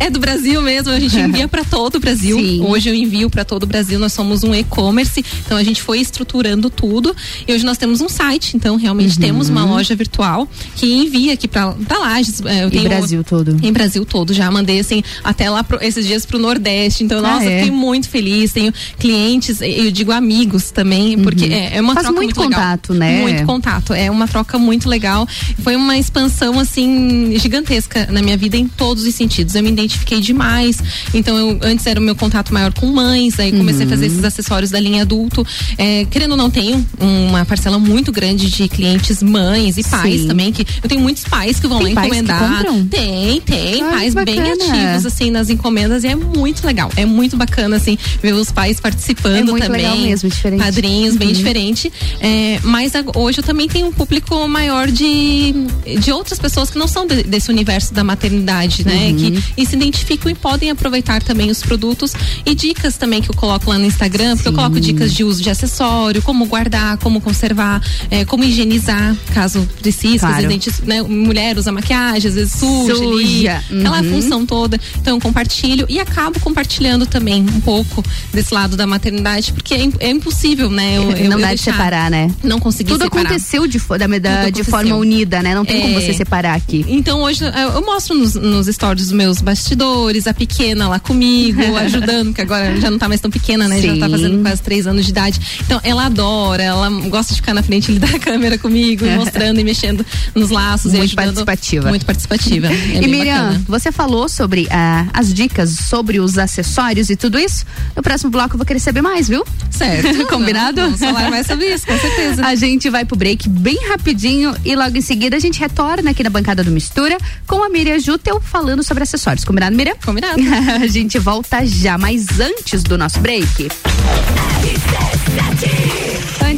é do Brasil mesmo, a gente [LAUGHS] envia para todo o Brasil. Sim. Hoje eu envio para todo o Brasil, nós somos um e-commerce, então a gente foi estruturando tudo e hoje nós temos um site, então realmente temos uma loja virtual que envia aqui para Lages. é, Eu tenho Brasil todo. Em Brasil todo, já mandei assim até lá pro- esses dias pro Nordeste, então Ah, nossa, é? fiquei muito feliz, tenho clientes, eu digo amigos também, porque é, é uma Uhum. Faz troca muito muito, legal. contato, né? Muito contato, é uma troca muito legal. Foi uma expansão assim gigantesca na minha vida em todos os sentidos. Eu me identifiquei demais. Então eu antes era o meu contato maior com mães, aí comecei Uhum. a fazer esses acessórios da linha adulto. É, querendo ou não tenho uma parcela muito grande de clientes mães e pais Sim. também que eu tenho muitos pais que vão Tem lá pais que encomendar. Tem, tem Ai, pais que bem bacana. ativos assim nas encomendas e é muito legal. É muito bacana assim ver os pais participando É muito também. legal mesmo, diferente. Padrinhos, bem Uhum. diferente. É, mas hoje eu também tenho um público maior de, de outras pessoas que não são de- desse universo da maternidade, né? Uhum. Que, se identificam e podem aproveitar também os produtos e dicas também que eu coloco lá no Instagram, porque eu coloco dicas de uso de acessório, como guardar, como conservar, é, como higienizar, caso precise, Claro. gente, né, mulher usa maquiagem, às vezes suja, ali, Suja. aquela Uhum. função toda. Então eu compartilho e acabo compartilhando também um pouco desse lado da maternidade, porque é, é impossível, né? Eu, [LAUGHS] eu- não dá de separar, né? Não consegui Tudo separar. aconteceu de, da, da- Tudo de aconteceu. forma unida, né? Não tem como É. você separar aqui. Então hoje eu eu mostro nos, nos stories dos meus bas- bastidores, a pequena lá comigo, [LAUGHS] ajudando, que agora já não tá mais tão pequena, né? Já Sim. tá fazendo quase três anos de idade. Então, ela adora, ela gosta de ficar na frente da [LAUGHS] câmera comigo, [LAUGHS] mostrando e mexendo nos laços. Muito ajudando. participativa. Muito participativa. É e Miriam, bacana. você falou sobre ah, as dicas sobre os acessórios e tudo isso. No próximo bloco eu vou querer saber mais, viu? Certo. Combinado? Vamos falar mais sobre isso, com certeza. A gente vai pro break bem rapidinho e logo em seguida a gente retorna aqui na bancada do Mistura com a Miriam Jutel falando sobre acessórios. Combinado, Miriam? Combinado. [LAUGHS] a gente volta já, mas antes do nosso break.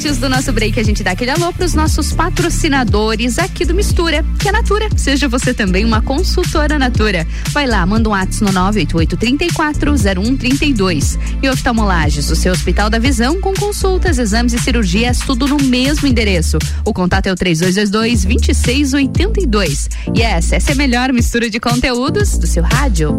Antes do nosso break, a gente dá aquele alô para os nossos patrocinadores aqui do Mistura, que é a Natura. Seja você também uma consultora Natura. Vai lá, manda um WhatsApp no 988-340132. E oftalmolages, o seu Hospital da Visão, com consultas, exames e cirurgias, tudo no mesmo endereço. O contato é o 3222-2682. E essa, essa é a melhor mistura de conteúdos do seu rádio.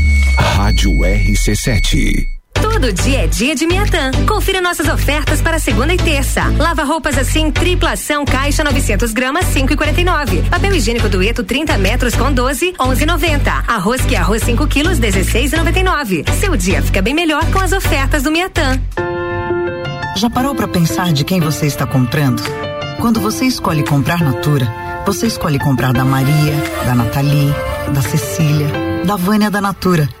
Rádio RC7. Todo dia é dia de Miatã. Confira nossas ofertas para segunda e terça. Lava roupas assim, triplação, caixa 900 gramas, 5,49. Papel higiênico dueto 30 metros com 12, 11,90. Arroz que arroz 5 quilos, 16,99. Seu dia fica bem melhor com as ofertas do Miatã. Já parou para pensar de quem você está comprando? Quando você escolhe comprar Natura, você escolhe comprar da Maria, da Nathalie, da Cecília, da Vânia da Natura.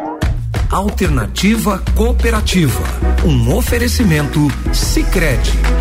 Alternativa Cooperativa. Um oferecimento Sicredi.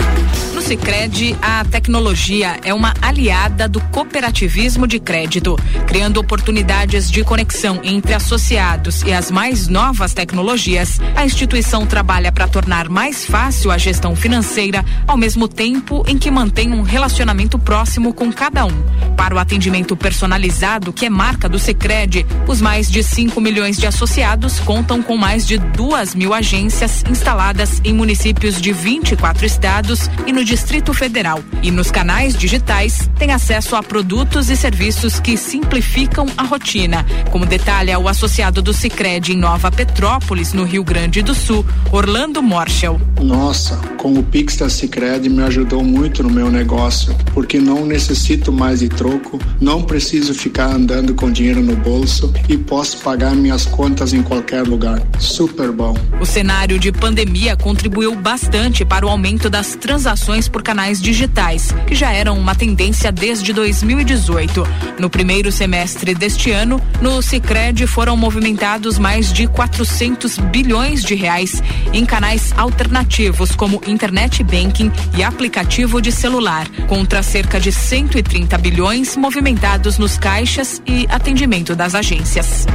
Sicredi, a tecnologia é uma aliada do cooperativismo de crédito, criando oportunidades de conexão entre associados e as mais novas tecnologias. A instituição trabalha para tornar mais fácil a gestão financeira, ao mesmo tempo em que mantém um relacionamento próximo com cada um. Para o atendimento personalizado, que é marca do Sicredi, os mais de 5 milhões de associados contam com mais de duas mil agências instaladas em municípios de 24 estados e no Distrito Federal. E nos canais digitais tem acesso a produtos e serviços que simplificam a rotina, como detalha o associado do Sicredi em Nova Petrópolis, no Rio Grande do Sul, Orlando Morschel. Nossa, com o Pix da Sicredi me ajudou muito no meu negócio, porque não necessito mais de troco, não preciso ficar andando com dinheiro no bolso e posso pagar minhas contas em qualquer lugar. Super bom. O cenário de pandemia contribuiu bastante para o aumento das transações por canais digitais, que já eram uma tendência desde 2018. No primeiro semestre deste ano, no Sicredi foram movimentados mais de 400 bilhões de reais em canais alternativos como internet banking e aplicativo de celular, contra cerca de 130 bilhões movimentados nos caixas e atendimento das agências.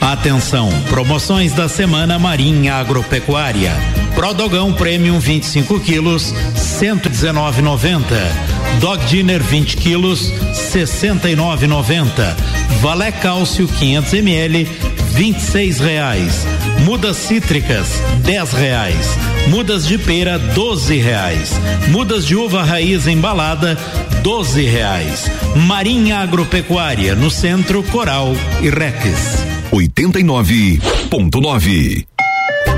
Atenção, promoções da Semana Marinha Agropecuária. Prodogão Premium 25 quilos, 119,90. Dog Dinner 20 quilos, 69,90. Valé Cálcio 500 ml, 26 reais. Mudas cítricas, 10 reais. Mudas de pera, 12 reais. Mudas de uva raiz embalada, 12 reais. Marinha Agropecuária, no centro, Coral e Reques. 89.9.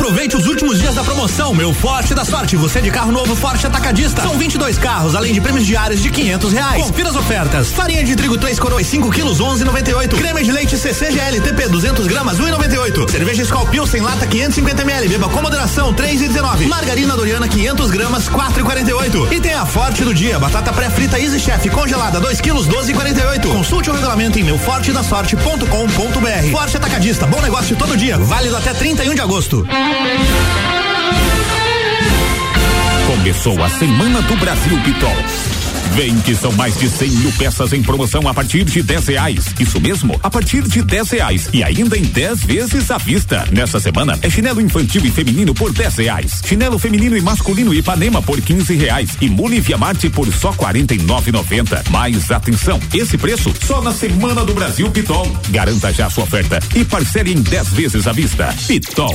Aproveite os últimos dias da promoção, meu Forte da Sorte. Você de carro novo Forte Atacadista. São 22 carros, além de prêmios diários de 500 reais. Confira as ofertas. Farinha de trigo 3 coroas 5 quilos 11,98. Creme de leite CCGL TP 200 gramas 1,98. Cerveja Skol Pilsen lata 550 ml. Beba com moderação 3,19. Margarina Doriana 500 gramas 4,48. E tem a Forte do dia. Batata pré-frita Easy Chef congelada 2 quilos 12,48. Consulte o regulamento em meufortedasorte.com.br. Forte Atacadista. Bom negócio todo dia. Válido até 31 de agosto. Começou a Semana do Brasil Pitol. Vem que são mais de 100 mil peças em promoção a partir de 10 reais. Isso mesmo, a partir de 10 reais. E ainda em 10 vezes à vista. Nessa semana é chinelo infantil e feminino por 10 reais. Chinelo feminino e masculino Ipanema por 15 reais. E mule Via Marte por só 49,90. Mas atenção, esse preço só na Semana do Brasil Pitol. Garanta já sua oferta e parcele em 10 vezes à vista. Pitol.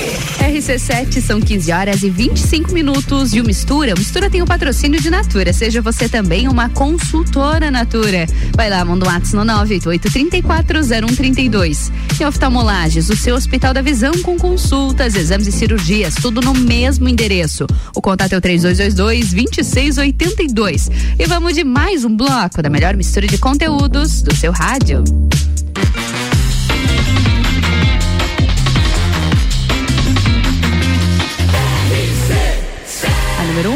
são 15 horas e 25 minutos. E o Mistura? O Mistura tem o patrocínio de Natura. Seja você também uma consultora Natura. Vai lá, manda um ato no 988-340132. E oftalmolages, o seu Hospital da Visão com consultas, exames e cirurgias, tudo no mesmo endereço. O contato é o 3222-2682. E vamos de mais um bloco da melhor mistura de conteúdos do seu rádio.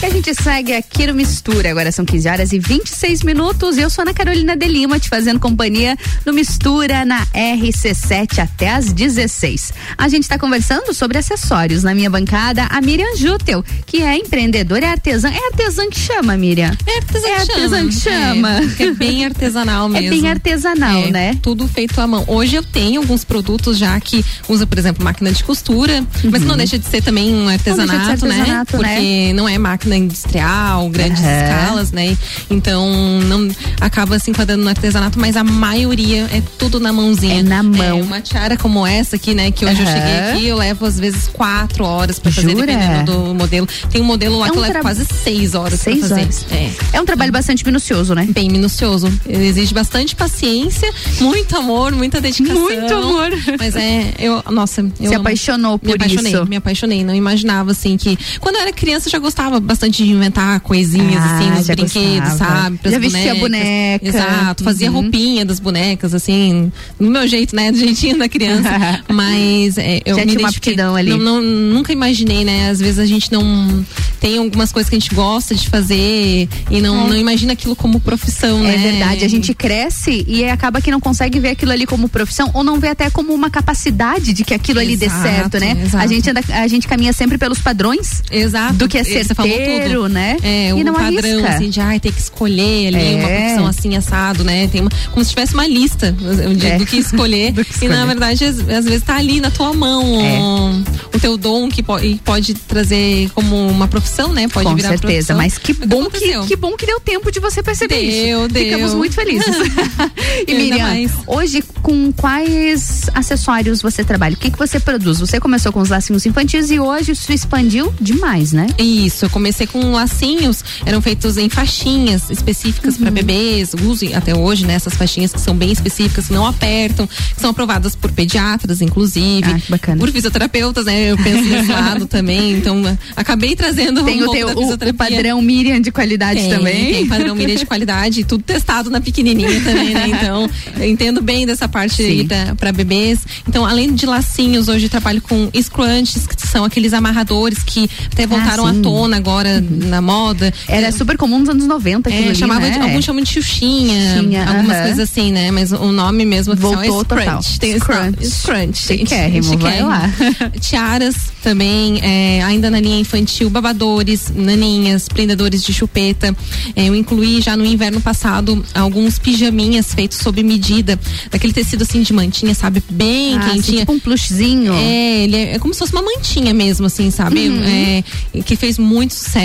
E a gente segue aqui no Mistura. Agora são 15 horas e 26 minutos. Eu sou Ana Carolina de Lima, te fazendo companhia no Mistura na RC7 até às 16. A gente está conversando sobre acessórios. Na minha bancada, a Miriam Jutel, que é empreendedora e artesã. É artesã que chama, Miriam? É artesã é que artesã chama. que chama. É, é bem artesanal mesmo. [LAUGHS] É bem artesanal, É, né? Tudo feito à mão. Hoje eu tenho alguns produtos já que usa, por exemplo, máquina de costura, mas não deixa de ser também um artesanato, Uhum. de artesanato, né? né? Porque não é máquina industrial, grandes Aham. escalas, né? Então não acaba se enquadrando no artesanato, mas a maioria é tudo na mãozinha. É na mão. uma tiara como essa aqui, né? Que hoje eu Aham. cheguei aqui, eu levo às vezes quatro horas pra fazer, dependendo do modelo. Tem um modelo lá É que eu um levo quase seis horas Seis pra fazer. horas. É. É um trabalho bastante minucioso, né? Bem minucioso. Exige bastante paciência, muito amor, muita dedicação. Muito amor. Mas é, eu, nossa, eu Se amo. apaixonou me por apaixonei, isso. Me apaixonei, não imaginava assim que quando eu era criança eu já gostava bastante de inventar coisinhas Ah, assim, nos brinquedos, gostava. sabe? Pras Já vestia bonecas. boneca. Exato, fazia Uhum. roupinha das bonecas assim, no meu jeito, né, do jeitinho da criança. [LAUGHS] Mas é, eu Já me tinha uma ali. Não, não- nunca imaginei, né? Às vezes a gente não tem algumas coisas que a gente gosta de fazer e não, É. não imagina aquilo como profissão, né? É verdade, a gente cresce e acaba que não consegue ver aquilo ali como profissão ou não vê até como uma capacidade de que aquilo ali dê Exato, certo, né? exato. A gente anda- a gente caminha sempre pelos padrões Exato. do que é Você tudo. né? É, e um não padrão, arrisca. assim, de ai, ter que escolher ali É. uma profissão assim, assado, né? Tem uma, como se tivesse uma lista de- É. do que escolher. [LAUGHS] Do que E na escolher. verdade, às, às vezes tá ali na tua mão É. o, o teu dom que pode, pode trazer como uma profissão, né? Pode Com virar certeza, mas que bom que, que bom que deu tempo de você perceber Deu, isso. deu. Ficamos muito felizes. [LAUGHS] e Miriam, hoje com quais acessórios você trabalha? O que que você produz? Você começou com os lacinhos infantis e hoje isso expandiu demais, né? Isso, eu comecei com lacinhos, eram feitos em faixinhas específicas Uhum. para bebês, uso até hoje, né, essas faixinhas que são bem específicas, que não apertam, que são aprovadas por pediatras, inclusive, Ah, bacana. por fisioterapeutas, né, eu penso nesse [LAUGHS] lado também, então acabei trazendo Tem um o, teu, o, o padrão Miriam de qualidade Tem, também. Tem padrão Miriam de [LAUGHS] qualidade, tudo testado na pequenininha também, né? Então, eu entendo bem dessa parte aí pra, pra bebês. Então, além de lacinhos, hoje eu trabalho com scrunchies, que são aqueles amarradores que até voltaram à sim. tona agora na moda. Era super comum nos anos 90 aquilo É, ali, chamava né? de, alguns chamam de xuxinha, Xuxinha, algumas aham. coisas assim, né? Mas o nome mesmo oficial Voltou é total. Scrunch. Tem Scrunch. Scrunch. Chiquérrimo, vai lá. [LAUGHS] Tiaras também, é, ainda na linha infantil, babadores, naninhas, prendedores de chupeta. É, eu incluí já no inverno passado alguns pijaminhas feitos sob medida, daquele tecido assim de mantinha, sabe? Bem Ah, assim, quentinha. tipo um plushzinho. É, ele é, é como se fosse uma mantinha mesmo, assim, sabe? Uhum. É, que fez muito sucesso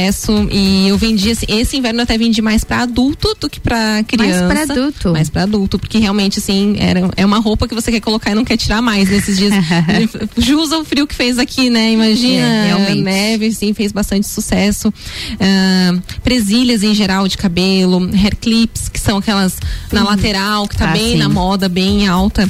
e eu vendi assim, esse inverno eu até vendi mais pra adulto do que pra criança. pra adulto. Mais pra adulto, porque realmente assim, era, é uma roupa que você quer colocar e não quer tirar mais nesses dias. [LAUGHS] Jusa o frio que fez aqui, né? Imagina, É, realmente. neve, sim, fez bastante sucesso. Ah, presilhas em geral de cabelo, hair clips, que são aquelas na Uhum. lateral, que tá Ah, bem sim. na moda, bem alta.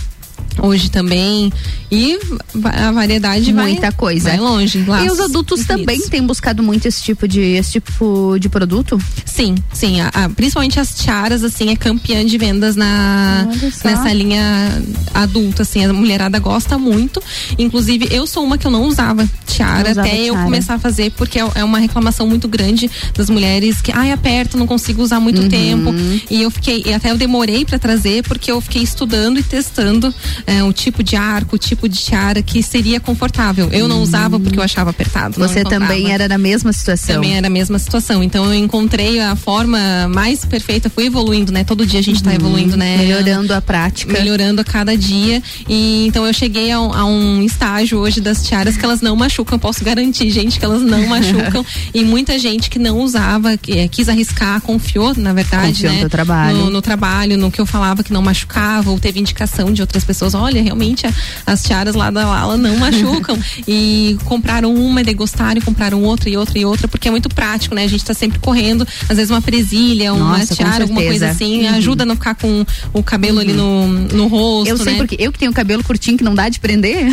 Hoje também. E a variedade vai- Muita coisa. Vai longe. E os laços adultos infinitos. também têm buscado muito esse tipo de, esse tipo de produto? Sim, sim. a- a- principalmente as tiaras, assim, é campeã de vendas na, nessa linha adulta, assim. A mulherada gosta muito. Inclusive, eu sou uma que eu não usava tiara Não usava até eu tiara. começar a fazer, porque é, é uma reclamação muito grande das mulheres que, ai, aperto, não consigo usar muito Uhum. tempo. E eu fiquei, e até eu demorei pra trazer, porque eu fiquei estudando e testando é, o tipo de arco, o tipo de tiara que seria confortável. Eu não usava porque eu achava apertado. Você também era na mesma situação. Também era a mesma situação. Então eu encontrei a forma mais perfeita, fui evoluindo, né? Todo dia a gente tá evoluindo, né? Uhum. Melhorando a prática. Melhorando a cada dia. E então eu cheguei a, um- a um estágio hoje das tiaras que elas não machucam. Posso garantir, gente, que elas não [LAUGHS] machucam. e muita gente que não usava, que, eh, quis arriscar, confiou, na verdade, Confiou no né? teu trabalho. No, no trabalho, no que eu falava que não machucava, ou teve indicação de outras pessoas. Olha, realmente as tiaras lá da Lala não machucam. [LAUGHS] e compraram uma e degustaram, e compraram outra e outra e outra, porque é muito prático, né? A gente tá sempre correndo, às vezes uma presilha, uma Nossa, tiara, alguma coisa assim, Uhum. ajuda a não ficar com o cabelo ali no, no rosto, Eu sei né? porque eu que tenho cabelo curtinho que não dá de prender.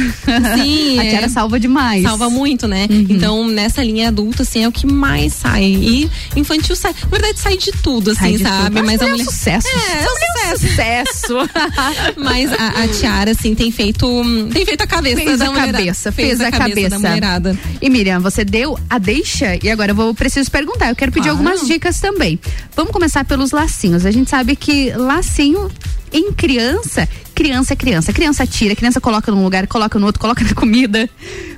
Sim, [LAUGHS] a tiara é. salva demais. Salva muito, né? Uhum. Então, nessa linha adulta, assim, é o que mais sai. E infantil sai. Na verdade, sai de tudo, assim, Sai de sabe? tudo. Mas a que é um sucesso. É, é um sucesso. Sucesso. [LAUGHS] Mas a, a tiara, assim, tem feito. Tem feito a cabeça Fez da a cabeça, fez, a cabeça. da mulherada. E Miriam, você deu a deixa e agora eu vou preciso perguntar. Eu quero pedir algumas dicas também. Vamos começar pelos lacinhos. A gente sabe que lacinho em criança, criança é criança. Criança tira, criança coloca num lugar, coloca no outro, coloca na comida.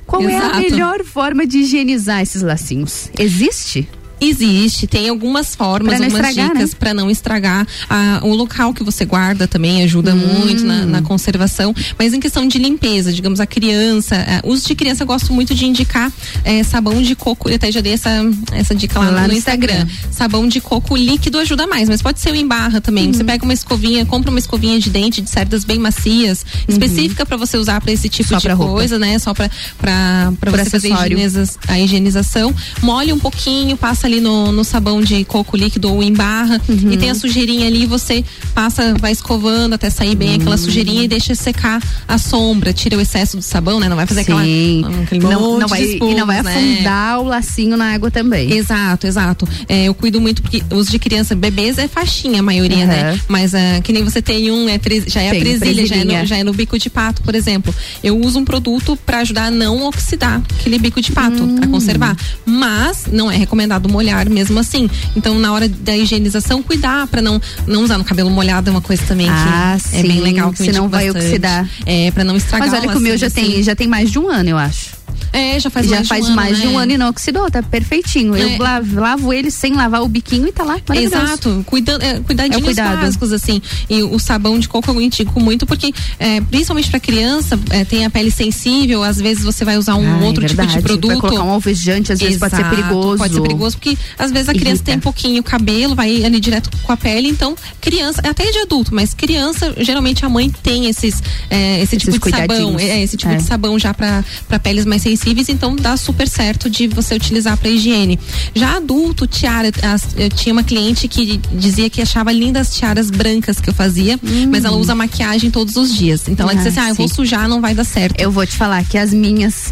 Qual é a Exato. melhor forma de higienizar esses lacinhos? Existe? Existe, tem algumas formas, algumas estragar, dicas né? para não estragar. Ah, o local que você guarda também ajuda Hum. muito na, na conservação. Mas em questão de limpeza, digamos, a criança, ah, uso de criança eu gosto muito de indicar eh, sabão de coco. Eu até já dei essa, essa dica lá, Lá no, no Instagram. Instagram. Sabão de coco líquido ajuda mais, mas pode ser o em barra também. Uhum. Você pega uma escovinha, compra uma escovinha de dente de cerdas bem macias, específica para você usar para esse tipo Uhum. Só de pra roupa. coisa, né? Só para você fazer acessório. higieniza- a higienização. Molha um pouquinho, passa ali no, no sabão de coco líquido ou em barra Uhum. e tem a sujeirinha ali, você passa, vai escovando até sair bem aquela sujeirinha e deixa secar a sombra, tira o excesso do sabão, né? Não vai fazer aquela Sim. aquele Não, não vai, e não vai né? afundar o lacinho na água também. Exato, exato. É, eu cuido muito porque os de criança, bebês é faixinha a maioria, Aham. né? Mas ah, que nem você tem um, é já é Tem, a presilha, já é, no, já é no bico de pato, por exemplo. Eu uso um produto para ajudar a não oxidar aquele bico de pato, Hum. para conservar. Mas não é recomendado molhar mesmo assim. Então, na hora da higienização, cuidar para não, não usar no cabelo molhado é uma coisa também Ah, que é bem sim, legal. Que senão vai bastante. oxidar. É, para não estragar Mas olha que o meu já lacinho, tem, assim. já tem mais de um ano, eu acho. É, já faz já mais, faz de, um mais ano, de um né? ano e não oxidou, tá perfeitinho. Eu É. lavo, lavo ele sem lavar o biquinho e tá lá. Exato, cuidando, é, cuidadinhos É cuidado. básicos, assim. E o sabão de coco eu indico muito, porque, é, principalmente pra criança, é, tem a pele sensível, às vezes você vai usar um Ah, é outro tipo de produto. Vai colocar um alvejante, às vezes pode ser perigoso. Pode ser perigoso, porque às vezes a criança Irrita. tem pouquinho cabelo, vai ali direto com a pele, então, criança, até de adulto, mas criança, geralmente a mãe tem esses, é, esse tipo Esses de sabão, é, esse tipo É. de sabão já pra, pra peles mais sensíveis então dá super certo de você utilizar para higiene. Já adulto, tiara, eu tinha uma cliente que dizia que achava lindas tiaras brancas que eu fazia, hum. mas ela usa maquiagem todos os dias. Então ela ah, disse assim: "Ah, eu vou sujar, não vai dar certo". Eu vou te falar que as minhas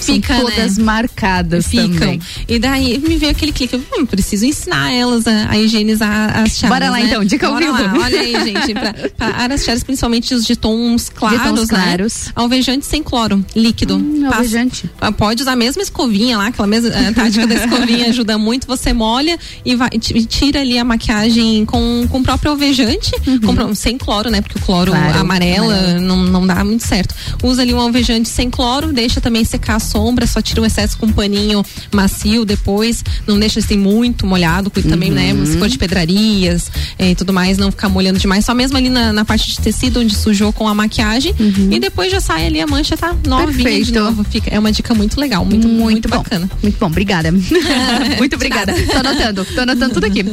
Fica, são todas né? marcadas Ficam. também. E daí me veio aquele clique, hum, preciso ensinar elas a, a higienizar as tiaras. Bora lá né? então, dica ao vivo. Olha aí, gente, para [LAUGHS] as tiaras, principalmente os de tons claros, de tons né? claros. Alvejante sem cloro, líquido. Hum, alvejante. Pode usar a mesma escovinha lá, aquela mesma a tática da escovinha [LAUGHS] ajuda muito. Você molha e, vai, e tira ali a maquiagem com, com o próprio alvejante, uhum. com, sem cloro, né? Porque o cloro claro, amarela não, não dá muito certo. Usa ali um alvejante sem cloro, deixa também secar a sombra, só tira o excesso com um paninho macio depois. Não deixa assim muito molhado, cuida uhum. também, né? Uhum. Se for de pedrarias eh, e tudo mais, não ficar molhando demais. Só mesmo ali na, na parte de tecido onde sujou com a maquiagem. Uhum. E depois já sai ali a mancha, tá novinha Perfeito. de novo. Fica, é uma dica muito legal, muito, muito, muito bacana. Muito bom, obrigada. [LAUGHS] muito obrigada. tô anotando, tô anotando tudo aqui.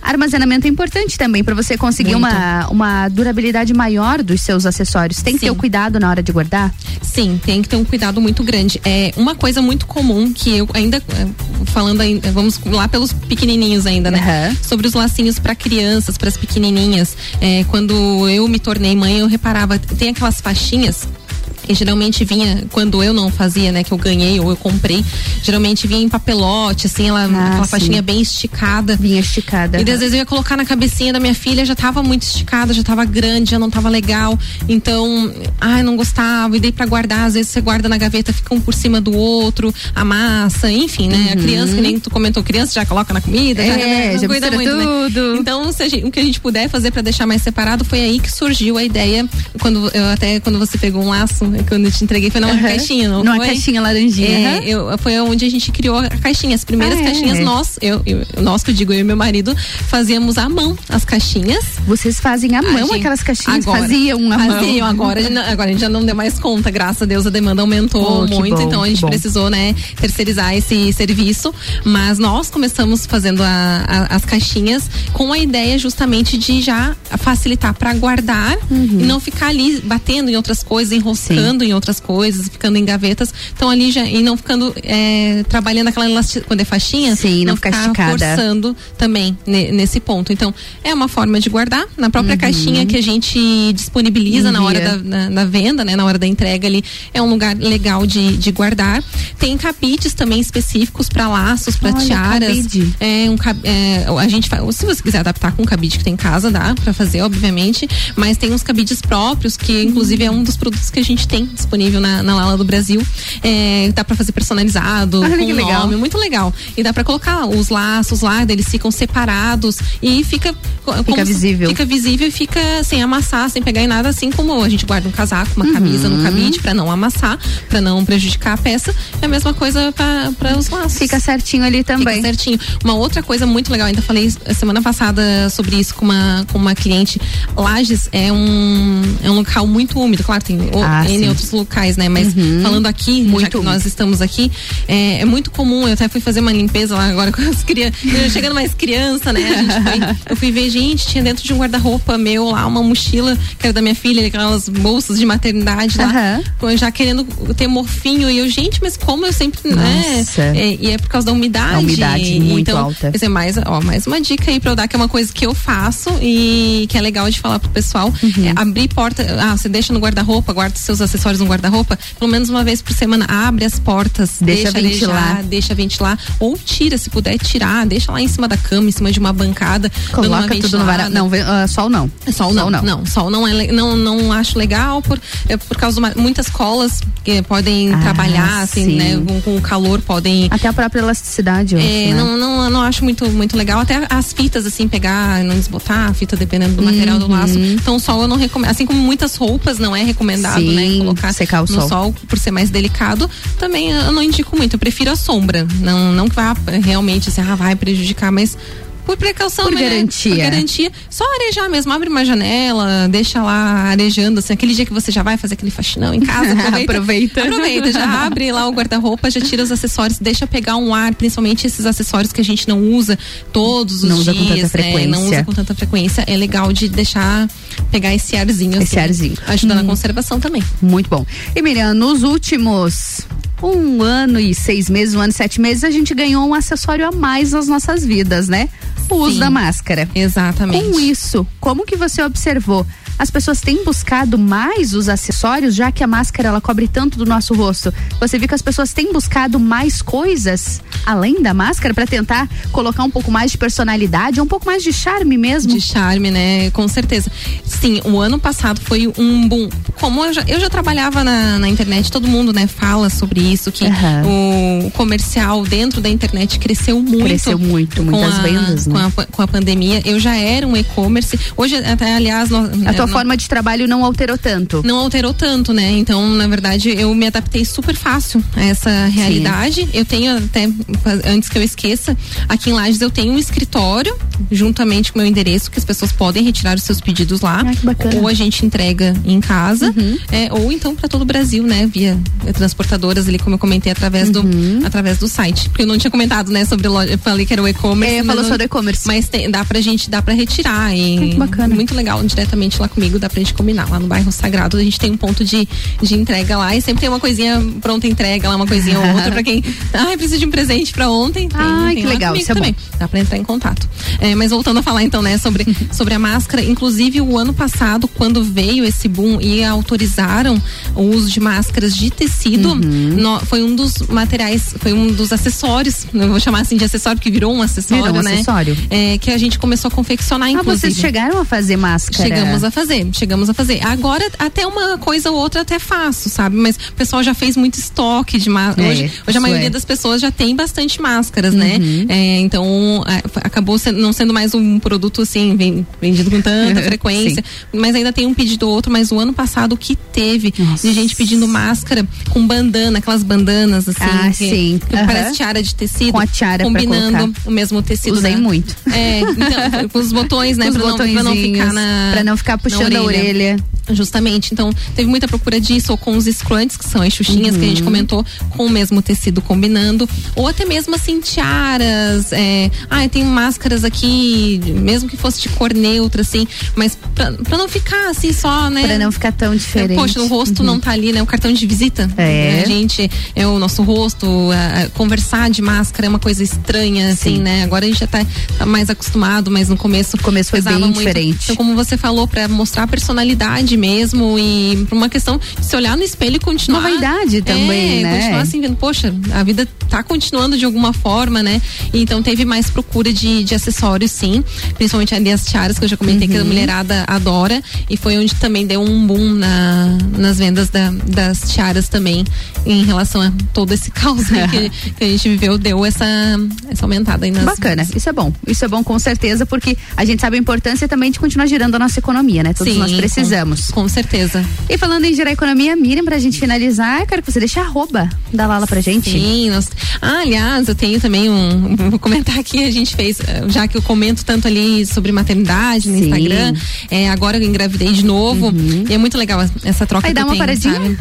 Armazenamento é importante também para você conseguir uma, uma durabilidade maior dos seus acessórios. Tem que Sim. ter o cuidado na hora de guardar? Sim, tem que ter um cuidado muito grande. É uma coisa muito comum que eu ainda é, falando ainda, vamos lá pelos pequenininhos ainda, né? Uhum. Sobre os lacinhos para crianças, para as pequenininhas. É, quando eu me tornei mãe, eu reparava tem aquelas faixinhas e geralmente vinha, quando eu não fazia, né, que eu ganhei ou eu comprei, geralmente vinha em papelote, assim, ela, ah, aquela sim. faixinha bem esticada. Vinha esticada. E às vezes eu ia colocar na cabecinha da minha filha, já tava muito esticada, já tava grande, já não tava legal. Então, ai, não gostava. E dei pra guardar, às vezes você guarda na gaveta, fica um por cima do outro, amassa, enfim, né? Uhum. A criança, que nem tu comentou, criança já coloca na comida, é, já, né? já cuida muito, né? tudo. Né? Então, gente, o que a gente puder fazer para deixar mais separado, foi aí que surgiu a ideia, quando eu até quando você pegou um laço, quando eu te entreguei foi numa uhum. caixinha, não numa foi? caixinha laranjinha. É, uhum. eu, foi onde a gente criou a caixinha. As primeiras ah, é? caixinhas nós, eu, eu, nós que eu digo, eu e meu marido, fazíamos à mão as caixinhas. Vocês fazem à mão gente, aquelas caixinhas? Agora, faziam à mão? Faziam, agora, agora a gente já não deu mais conta, graças a Deus a demanda aumentou oh, muito, bom, então a gente precisou, né, terceirizar esse serviço, mas nós começamos fazendo a, a, as caixinhas com a ideia justamente de já facilitar para guardar uhum. e não ficar ali batendo em outras coisas, enroscando Sim. Em outras coisas, ficando em gavetas. Então ali já e não ficando é, trabalhando aquela elasticidade quando é faixinha, Sim, não, não ficar esticada. forçando também ne, nesse ponto. Então é uma forma de guardar na própria uhum. caixinha que a gente disponibiliza na hora da na, na, venda, né, na hora da entrega ali. É um lugar legal de, de guardar. Tem cabides também específicos para laços, para tiaras. Cabide. É um é, a gente se você quiser adaptar com o cabide que tem em casa, dá para fazer, obviamente, mas tem uns cabides próprios que inclusive é um dos produtos que a gente tem disponível disponível na, na Lala do Brasil. É, dá para fazer personalizado, ah, com que legal. nome, muito legal. E dá para colocar os laços lá, eles ficam separados e fica fica visível. Fica visível e fica sem amassar, sem pegar em nada, assim como a gente guarda um casaco, uma uhum. camisa no cabide para não amassar, para não prejudicar a peça. É a mesma coisa para os laços. Fica certinho ali também. Fica certinho. Uma outra coisa muito legal, ainda falei semana passada sobre isso com uma com uma cliente. Lages é um é um local muito úmido, claro, tem ah, N sim. outros locais, né? Mas uhum. falando aqui, muito nós estamos aqui, é, é, muito comum. Eu até fui fazer uma limpeza lá agora [LAUGHS] com as crianças, chegando mais criança, né? Foi, eu fui ver, gente, tinha dentro de um guarda-roupa meu lá uma mochila que era da minha filha, aquelas bolsas de maternidade lá, uhum. já querendo ter morfinho. E eu, gente, mas como eu sempre, né? Nossa. né? É, e é por causa da umidade. A umidade muito então, alta. Quer dizer, mais, ó, mais uma dica aí pra eu dar, que é uma coisa que eu faço e que é legal de falar pro pessoal. Uhum. É abrir porta, ah, você deixa no guarda-roupa, guarda seus acessórios no guarda-roupa, pelo menos uma vez por semana, abre as portas, deixa, deixa ventilar, deixa ventilar, ou tira, se puder tirar, deixa lá em cima da cama, em cima de uma bancada. Coloca tudo no varal. Não, uh, sol não. Sol, sol não, não. Não, sol não é não, não acho legal por, é por causa de muitas colas que podem ah, trabalhar, assim, sim. né? Com, com, o calor podem. Até a própria elasticidade. É, acho, né? não, não, não acho muito, muito legal. Até as fitas, assim, pegar, não desbotar a fita dependendo do material uhum. do laço. Então, sol eu não recomendo. Assim como muitas roupas não é recomendado, né, sim, né? Colocar secar o sol. sol por ser mais delicado, também eu não indico muito. Eu prefiro a sombra. Não, não que vá realmente assim, ah, vai prejudicar, mas por precaução, por né? garantia. Por garantia. Só arejar mesmo, abre uma janela, deixa lá arejando, assim, aquele dia que você já vai fazer aquele faxinão em casa, [LAUGHS] aproveita. aproveita. aproveita. já abre lá o guarda-roupa, já tira os acessórios, deixa pegar um ar, principalmente esses acessórios que a gente não usa todos os não dias. Usa com tanta frequência. Né? Não usa com tanta frequência. É legal de deixar pegar esse arzinho. Esse assim, arzinho. Ajuda hum. na conservação também. Muito bom. E Miriam, nos últimos um ano e seis meses, um ano e sete meses, a gente ganhou um acessório a mais nas nossas vidas, né? O uso Sim. da máscara. Exatamente. Com isso, como que você observou? As pessoas têm buscado mais os acessórios, já que a máscara ela cobre tanto do nosso rosto. Você viu que as pessoas têm buscado mais coisas além da máscara para tentar colocar um pouco mais de personalidade, um pouco mais de charme mesmo? De charme, né? Com certeza. Sim, o ano passado foi um boom. Como eu já, eu já trabalhava na, na internet, todo mundo, né, fala sobre isso, que o comercial dentro da internet cresceu muito. Cresceu muito, muitas com a, vendas, com né? a, com a pandemia. Eu já era um e-commerce. Hoje, até, aliás, nós, A tua nós- forma de trabalho não alterou tanto. não alterou tanto, né? Então, na verdade, eu me adaptei super fácil a essa realidade. Eu tenho até, antes que eu esqueça, aqui em Lages eu tenho um escritório, juntamente com o meu endereço, que as pessoas podem retirar os seus pedidos lá. Ou a gente entrega em casa, é, ou então para todo o Brasil, né? Via eh, transportadoras ali, como eu comentei, através, do, através do site. Porque eu não tinha comentado, né, sobre loja. Eu falei que era o e-commerce. É, falou do e-commerce. Mas tem- dá pra gente, dá pra retirar. E Ai, que bacana. Muito legal, diretamente lá comigo, dá pra gente combinar. Lá no bairro Sagrado, a gente tem um ponto de, de entrega lá e sempre tem uma coisinha pronta entrega lá, uma coisinha ou outra pra quem. [LAUGHS] Ai, preciso de um presente pra ontem. Tem, Ai, tem que legal, isso é bom. também. Dá pra entrar em contato. É, mas voltando a falar então, né, sobre, sobre a máscara, inclusive o ano passado, quando veio esse boom e autorizaram o uso de máscaras de tecido, Uhum. nó- foi um dos materiais, foi um dos acessórios, vou chamar assim de acessório, que virou um acessório, Virou um né? acessório. É, que a gente começou a confeccionar, Ah, inclusive. vocês chegaram a fazer máscara? Chegamos a fazer, chegamos a fazer. Agora, até uma coisa ou outra até faço, sabe? Mas o pessoal já fez muito estoque de máscara. É, hoje, hoje a maioria é. das pessoas já tem bastante máscaras, né? Uhum. É, então, é, acabou sendo- não sendo mais um produto assim, ven- vendido com tanta [LAUGHS] frequência. Mas ainda tem um pedido ou outro, mas o ano passado o que teve de gente pedindo máscara com bandana, aquelas bandanas assim. Ah, que, sim. que Aham. parece tiara de tecido. Com a tiara Combinando o mesmo tecido. Usei da- muito. É, então, [LAUGHS] com os botões, né? Os pra, não, pra não ficar na. pra não ficar puxando a orelha. Justamente. Então, teve muita procura disso, ou com os scrunchies, que são as xuxinhas que a gente Uhum. comentou, com o mesmo tecido combinando. Ou até mesmo assim, tiaras. É, ah, tem máscaras aqui, mesmo que fosse de cor neutra, assim, mas pra, pra não ficar assim só, né? Pra não ficar tão diferente. Poxa, o rosto Uhum. não tá ali, né? O cartão de visita. É. A gente, é o nosso rosto, a- a conversar de máscara é uma coisa estranha, assim, Sim. né? Agora a gente já tá, tá mais acostumado, mas no começo. começo foi bem muito. diferente. Então, como você falou, pra mostrar a personalidade mesmo e pra uma questão de se olhar no espelho e continuar. Uma vaidade também, é, né? Continuar assim, vendo, poxa, a vida tá continuando de alguma forma, né? Então teve mais procura de, de acessórios, sim. Principalmente ali as tiaras, que eu já comentei que a Uhum. mulherada adora. E foi onde também deu um boom na, nas vendas da- das tiaras também, em relação a todo esse caos aí que, [LAUGHS] que a gente viveu, deu essa, essa aumentada aí nas Bacana, isso é bom. Isso é bom com certeza, porque a gente sabe a importância também de continuar girando a nossa economia, né? Todos Sim, nós precisamos. Com, com certeza. E falando em girar a economia, Miriam, pra gente finalizar, eu quero que você deixe a arroba da Lala pra gente. Sim, nós... ah, aliás, eu tenho também um. Vou comentar aqui, a gente fez, eh, já que eu comento tanto ali sobre maternidade no Sim. Instagram, é, agora eu engravidei de novo. E é muito legal essa troca Aí dá uma tenho, paradinha? sabe?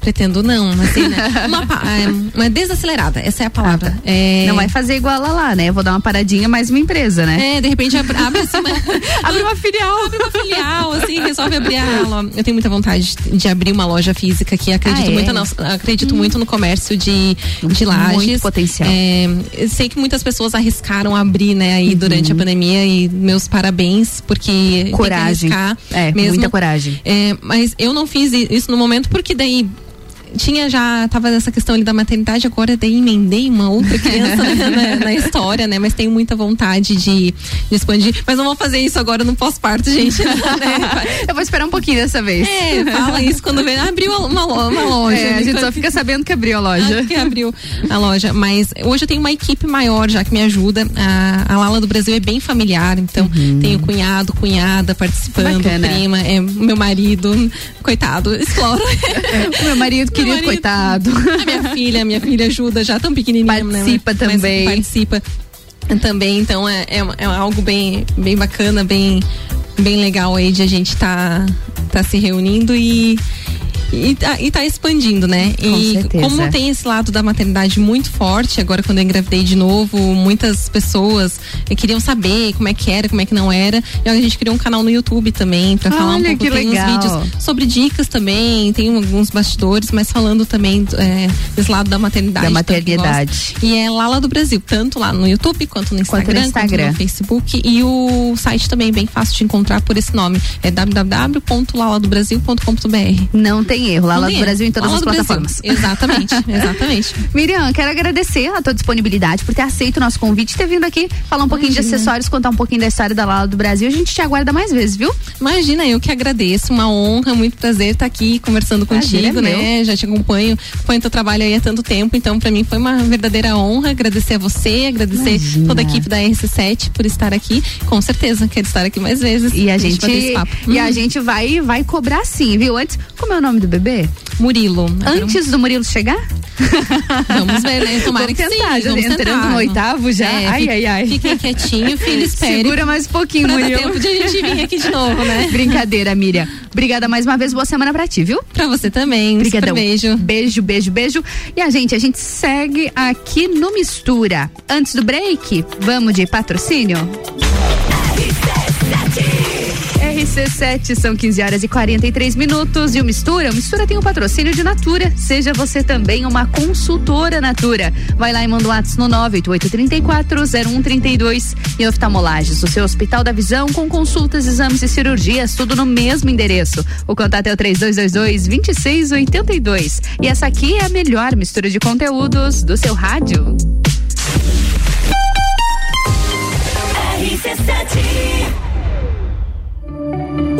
Pretendo não, assim, né? [LAUGHS] Uma, é, uma desacelerada, essa é a palavra. É... Não vai fazer igual a Lala, né? Eu vou dar uma paradinha, mais uma empresa, né? É, de repente ab- abre assim uma, [LAUGHS] Abre uma filial. Abre uma filial, assim, resolve abrir a lo- Eu tenho muita vontade de, abrir uma loja física aqui. Acredito Ah, é? muito, não, acredito muito no comércio de, de lajes. Muito potencial. É, eu sei que muitas pessoas arriscaram abrir, né, aí durante a pandemia e meus parabéns, porque que Uhum. Coragem. arriscar É, mesmo. muita coragem. É, mas eu não fiz isso no momento porque daí tinha já, tava nessa questão ali da maternidade, agora daí emendei uma outra criança na, na- na história, né? Mas tenho muita vontade de, de expandir. Mas não vou fazer isso agora no pós-parto, gente. né? Eu vou esperar um pouquinho dessa vez. É, fala isso quando vê. Abriu uma, uma loja. É, a gente só fica sabendo que abriu a loja. Ah, que abriu a loja. Mas hoje eu tenho uma equipe maior já que me ajuda. A, a Lala do Brasil é bem familiar, então tenho cunhado, cunhada participando, Bacana. prima, é meu marido, coitado, explora. [LAUGHS] O meu marido querido, marido. coitado. A minha filha, minha filha ajuda já tão pequenininha, né? Participa Mas também. participa também, então é, é, é algo bem, bem bacana, bem, bem legal aí de a gente tá, tá se reunindo e E tá, e tá expandindo, né? Com e certeza. como tem esse lado da maternidade muito forte, agora quando eu engravidei de novo, muitas pessoas eh, queriam saber como é que era, como é que não era. E a gente criou um canal no YouTube também pra falar um pouco. que tem legal. uns vídeos sobre dicas também, tem alguns bastidores, mas falando também é, desse lado da maternidade. Da maternidade. E é Lala do Brasil, tanto lá no YouTube quanto no Quanto no Instagram, Instagram. no Facebook e o site também é bem fácil de encontrar por esse nome. É www.laladobrasil.com.br. Não tem erro. Lala do tem Brasil em todas Lala as Brasil. plataformas. Exatamente, [LAUGHS] exatamente. Miriam, quero agradecer a tua disponibilidade por ter aceito o nosso convite ter vindo aqui falar um pouquinho de Imagina. acessórios, contar um pouquinho da história da Lala do Brasil. A gente te aguarda mais vezes, viu? Imagina, eu que agradeço, uma honra, muito prazer estar aqui conversando Prazer contigo, é meu. né? Já te acompanho, acompanho teu trabalho aí há tanto tempo, então pra mim foi uma verdadeira honra agradecer a você, agradecer Imagina. toda a equipe da RC7 por estar aqui. Com certeza, quero estar aqui mais vezes. E a gente, papo. e a Hum. gente vai, vai cobrar sim, viu? Antes, como é o nome do bebê? Murilo. Antes do Murilo chegar? [LAUGHS] Vamos ver, né? Tomara Vamos que tentar, sim. já vamos entrando tentar. no oitavo já. É, ai, ai, ai. Fiquem quietinho, filho, espere. Segura mais um pouquinho, pra dar Murilo. tempo de a gente vir aqui de [LAUGHS] novo, né? Brincadeira, Miriam. Obrigada mais uma vez, boa semana pra ti, viu? Pra você também. Um Obrigadão. super beijo. Beijo, beijo, beijo. E a gente, a gente segue aqui no Mistura. Antes do break, vamos de patrocínio? RC7 são 15 horas e 43 minutos e o Mistura, o Mistura tem o patrocínio de Natura. Seja você também uma consultora Natura. Vai lá e manda um WhatsApp no 988340132 e oftalmolages, o seu Hospital da Visão com consultas, exames e cirurgias, tudo no mesmo endereço. O contato é o 3222-2682. E essa aqui é a melhor mistura de conteúdos do seu rádio. O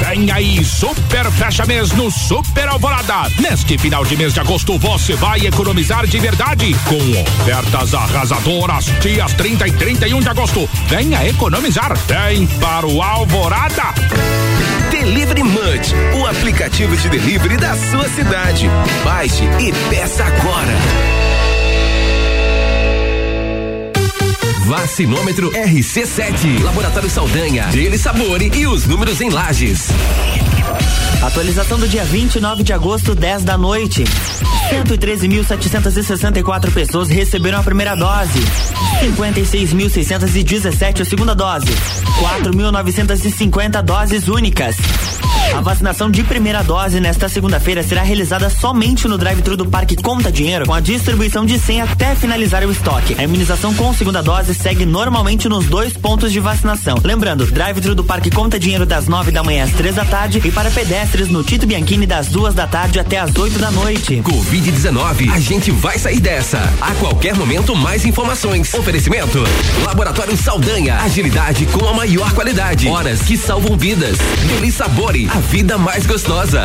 Vem aí, super fecha mês no Super Alvorada. Neste final de mês de agosto você vai economizar de verdade com ofertas arrasadoras. Dias 30 e 31 de agosto. Venha economizar. Vem para o Alvorada. Delivery Munch, o aplicativo de delivery da sua cidade. Baixe e peça agora. Vacinômetro RC7, Laboratório Saldanha, Dele Sabore e os números em lajes. Atualização do dia 29 de agosto, 10 da noite. 113.764 pessoas receberam a primeira dose. 56.617 a segunda dose. 4.950 doses únicas. A vacinação de primeira dose nesta segunda-feira será realizada somente no drive-thru do Parque Conta Dinheiro, com a distribuição de 100 até finalizar o estoque. A imunização com segunda dose segue normalmente nos dois pontos de vacinação. Lembrando, drive-thru do Parque Conta Dinheiro das 9 da manhã às 3 da tarde e para pedestres no Tito Bianchini das duas da tarde até às 8 da noite. Covid-19, a gente vai sair dessa. A qualquer momento, mais informações. Oferecimento: Laboratório Saldanha. Agilidade com a maior qualidade. Horas que salvam vidas. Deli Sabore, a vida mais gostosa.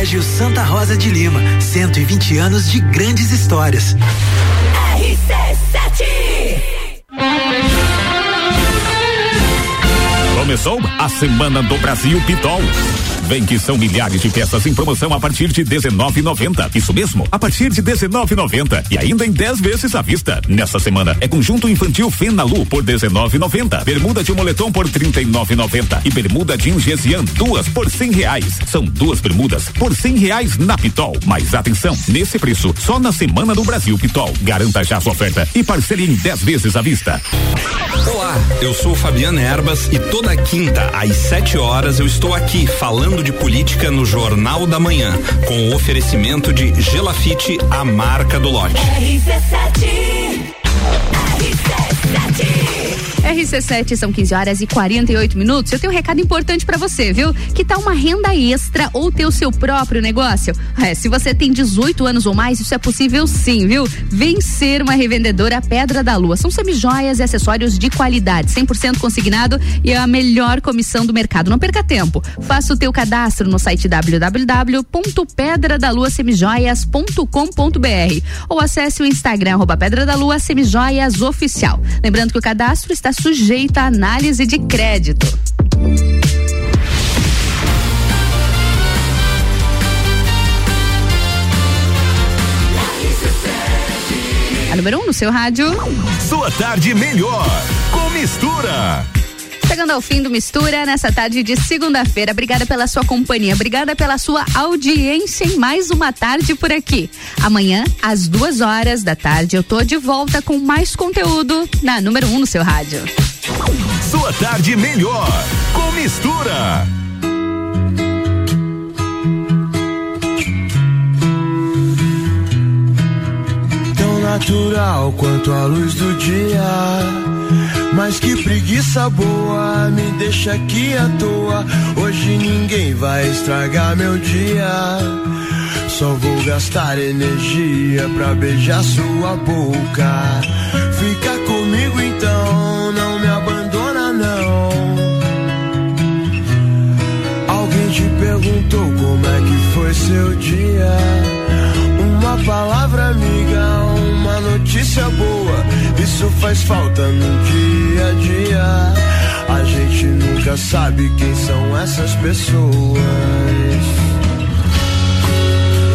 Colégio Santa Rosa de Lima, 120 anos de grandes histórias. Começou a Semana do Brasil Pitol. Vem que são milhares de peças em promoção a partir de 19,90. Isso mesmo, a partir de 19,90 e ainda em 10 vezes à vista. Nessa semana é conjunto infantil Fenalu por 19,90, bermuda de moletom por 39,90 e bermuda de Gesian duas por 100 reais. São duas bermudas por 100 reais na Pitol. Mas atenção, nesse preço só na Semana do Brasil Pitol. Garanta já sua oferta e parcele em 10 vezes à vista. Olá, eu sou Fabiano Erbas e toda quinta às 7 horas eu estou aqui falando de política no Jornal da Manhã, com o oferecimento de Gelafite, a marca do lote. RC7 são 15 horas e 48 minutos. Eu tenho um recado importante para você, viu? Que tal uma renda extra ou ter o seu próprio negócio? É, se você tem 18 anos ou mais, isso é possível sim, viu? Vencer uma revendedora Pedra da Lua. São semijoias e acessórios de qualidade, 100% consignado e é a melhor comissão do mercado. Não perca tempo. Faça o teu cadastro no site www.pedradaluasemijoias.com.br ou acesse o Instagram arroba Pedra da Lua Semijoias Oficial. Lembrando que o cadastro está sujeito à análise de crédito. A número 1 um no seu rádio. Sua tarde melhor com mistura. Chegando ao fim do Mistura nessa tarde de segunda-feira. Obrigada pela sua companhia, obrigada pela sua audiência em mais uma tarde por aqui. Amanhã, às duas horas da tarde, eu tô de volta com mais conteúdo na número 1 um no seu rádio. Sua tarde melhor com mistura. Tão natural quanto a luz do dia. Mas que preguiça boa, me deixa aqui à toa. Hoje ninguém vai estragar meu dia. Só vou gastar energia pra beijar sua boca. Fica comigo então, não me abandona não. Alguém te perguntou como é que foi seu dia? Uma palavra amiga, notícia boa. Isso faz falta no dia a dia. A gente nunca sabe quem são essas pessoas.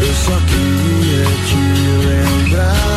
Eu só queria te lembrar.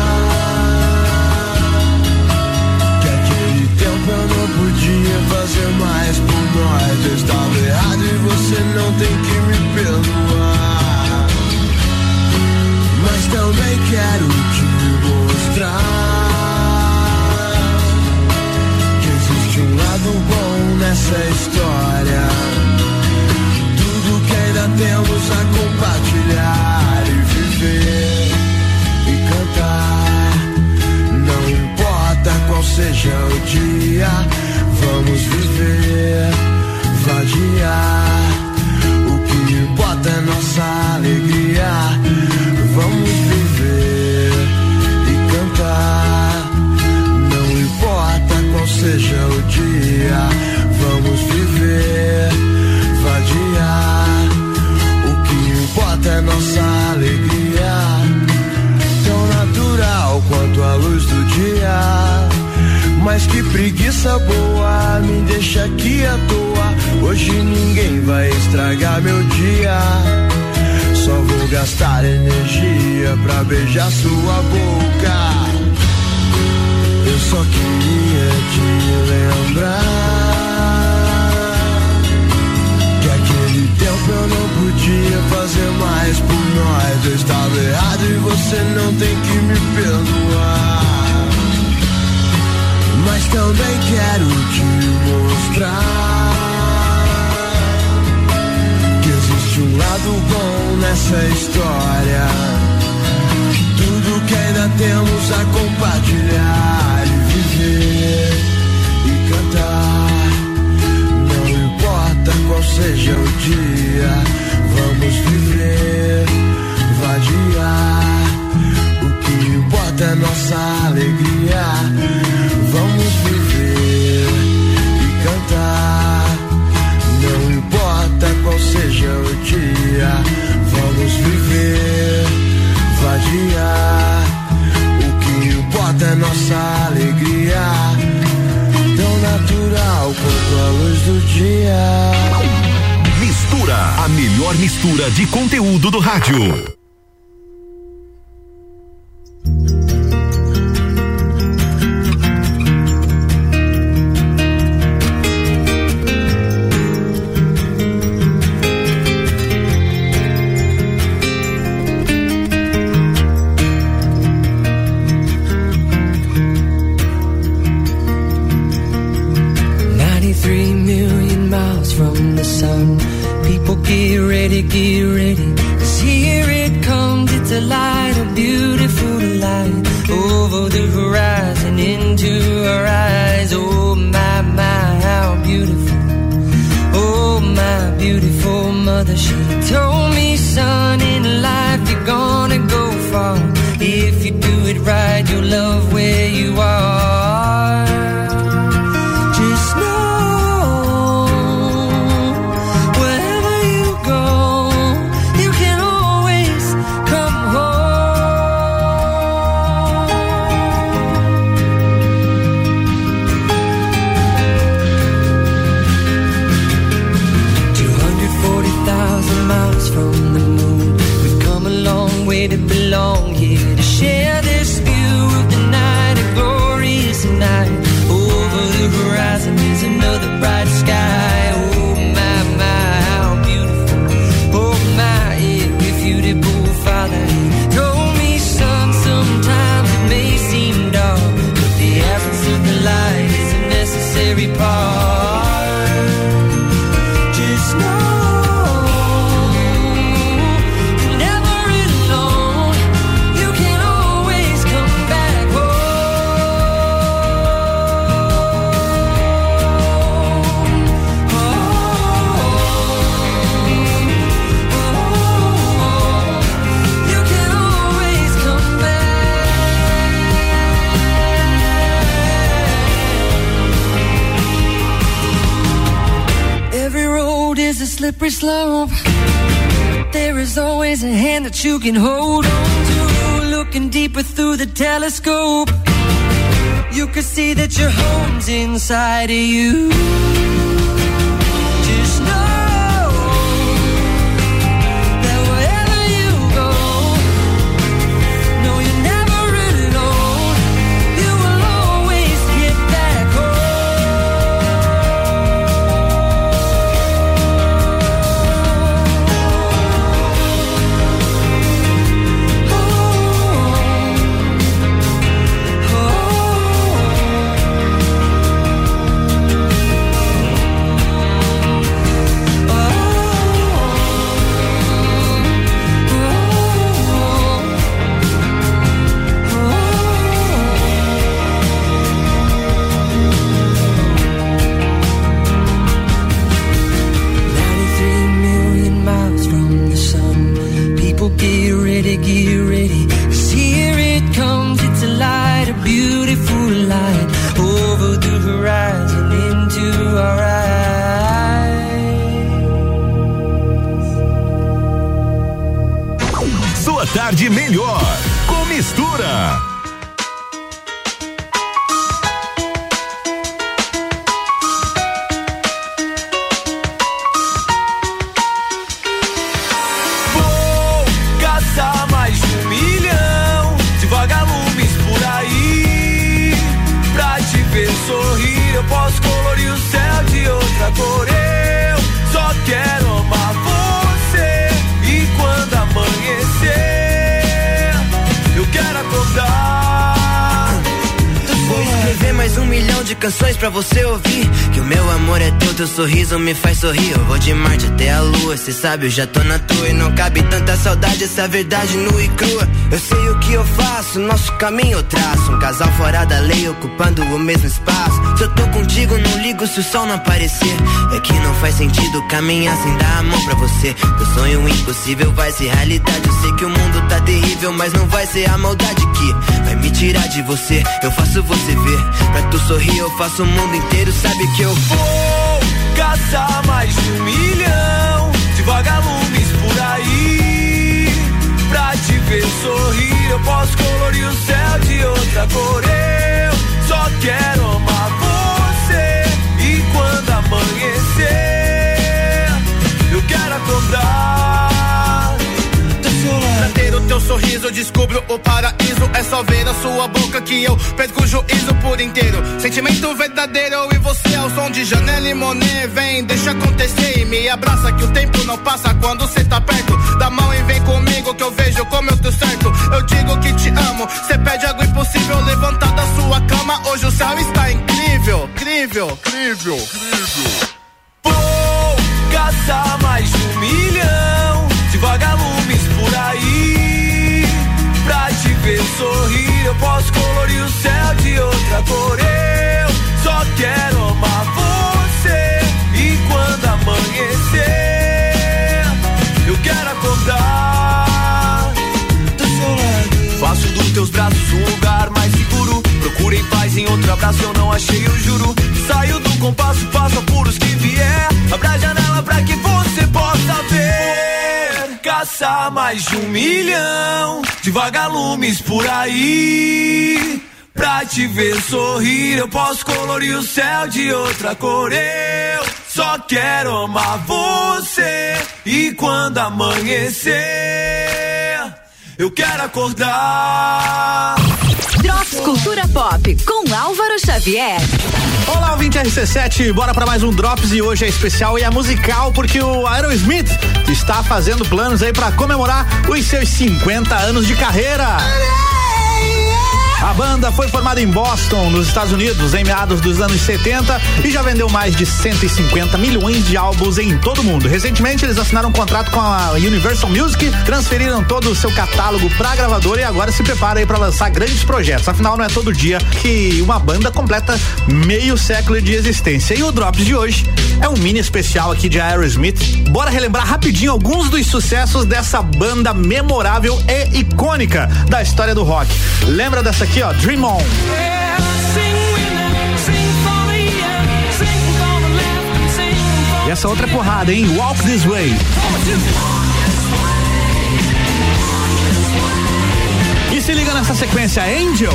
you can hold on to. Looking deeper through the telescope, you can see that your home's inside of you. Cê sabe, eu já tô na tua. E não cabe tanta saudade, essa verdade nua e crua. Eu sei o que eu faço, nosso caminho eu traço. Um casal fora da lei, ocupando o mesmo espaço. Se eu tô contigo, não ligo se o sol não aparecer. É que não faz sentido caminhar sem dar a mão pra você. Teu sonho impossível vai ser realidade. Eu sei que o mundo tá terrível, mas não vai ser a maldade que vai me tirar de você. Eu faço você ver. Pra tu sorrir, eu faço o mundo inteiro. Sabe que eu vou caçar mais de um milhão de vagalumes por aí. Pra te ver sorrir, eu posso colorir o céu de outra cor. Eu só quero amar você. E quando amanhecer, eu quero acordar. Pra ter o teu sorriso, descubro o paraíso. É só ver na sua boca que eu perco o juízo por inteiro. Sentimento verdadeiro, e você ao som de Janela e Monet. Vem, deixa acontecer e me abraça. Que o tempo não passa quando cê tá perto. Dá mão e vem comigo que eu vejo como eu tô certo. Eu digo que te amo, cê pede algo impossível. Levantar da sua cama, hoje o céu está incrível. Incrível, incrível, incrível. Vou caçar mais de um milhão de vagalumes por aí. Pra te ver sorrir, eu posso colorir o céu de outra cor. Eu só quero amar você. E quando amanhecer, eu quero acordar do seu lado. Faço dos teus braços um lugar mais seguro. Procurei paz em outro abraço, eu não achei, eu juro. Saio do compasso, passo apuros que vier. Abra a janela pra que você possa ver. Caçar mais de um milhão de vagalumes por aí. Pra te ver sorrir, eu posso colorir o céu de outra cor. Eu só quero amar você. E quando amanhecer, eu quero acordar. Drops Cultura Pop com Álvaro Xavier. Olá, ouvinte RC7, bora para mais um Drops e hoje é especial e é musical porque o Aerosmith está fazendo planos aí para comemorar os seus 50 anos de carreira. A banda foi formada em Boston, nos Estados Unidos, em meados dos anos 70 e já vendeu mais de 150 milhões de álbuns em todo o mundo. Recentemente, eles assinaram um contrato com a Universal Music, transferiram todo o seu catálogo para a gravadora e agora se prepara aí para lançar grandes projetos. Afinal, não é todo dia que uma banda completa meio século de existência. E o Drops de hoje é um mini especial aqui de Aerosmith. Bora relembrar rapidinho alguns dos sucessos dessa banda memorável e icônica da história do rock. Lembra dessa aqui, ó, Dream On. E essa outra porrada, hein? Walk This Way. E se liga nessa sequência, Angel.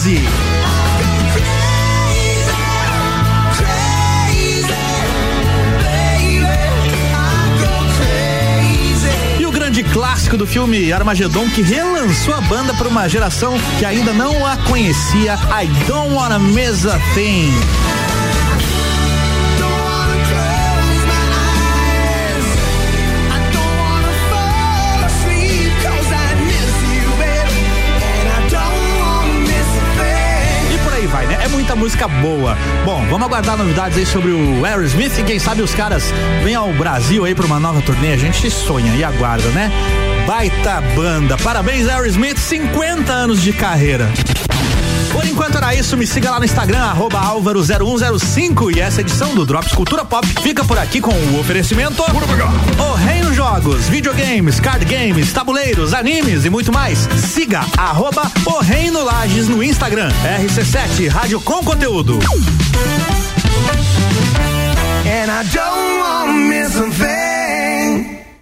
Crazy. Grande clássico do filme Armagedon que relançou a banda para uma geração que ainda não a conhecia, I Don't Wanna Miss a Thing. Muita música boa. Bom, vamos aguardar novidades aí sobre o Aerosmith e quem sabe os caras vêm ao Brasil aí para uma nova turnê. A gente sonha e aguarda, né? Baita banda. Parabéns, Aerosmith, 50 anos de carreira. Por enquanto era isso, me siga lá no Instagram, arroba álvaro0105 e essa edição do Drops Cultura Pop fica por aqui com o oferecimento O Reino Jogos, videogames, card games, tabuleiros, animes e muito mais. Siga arroba O Reino Lages no Instagram, RC7 Rádio com Conteúdo. And I don't wanna miss a thing.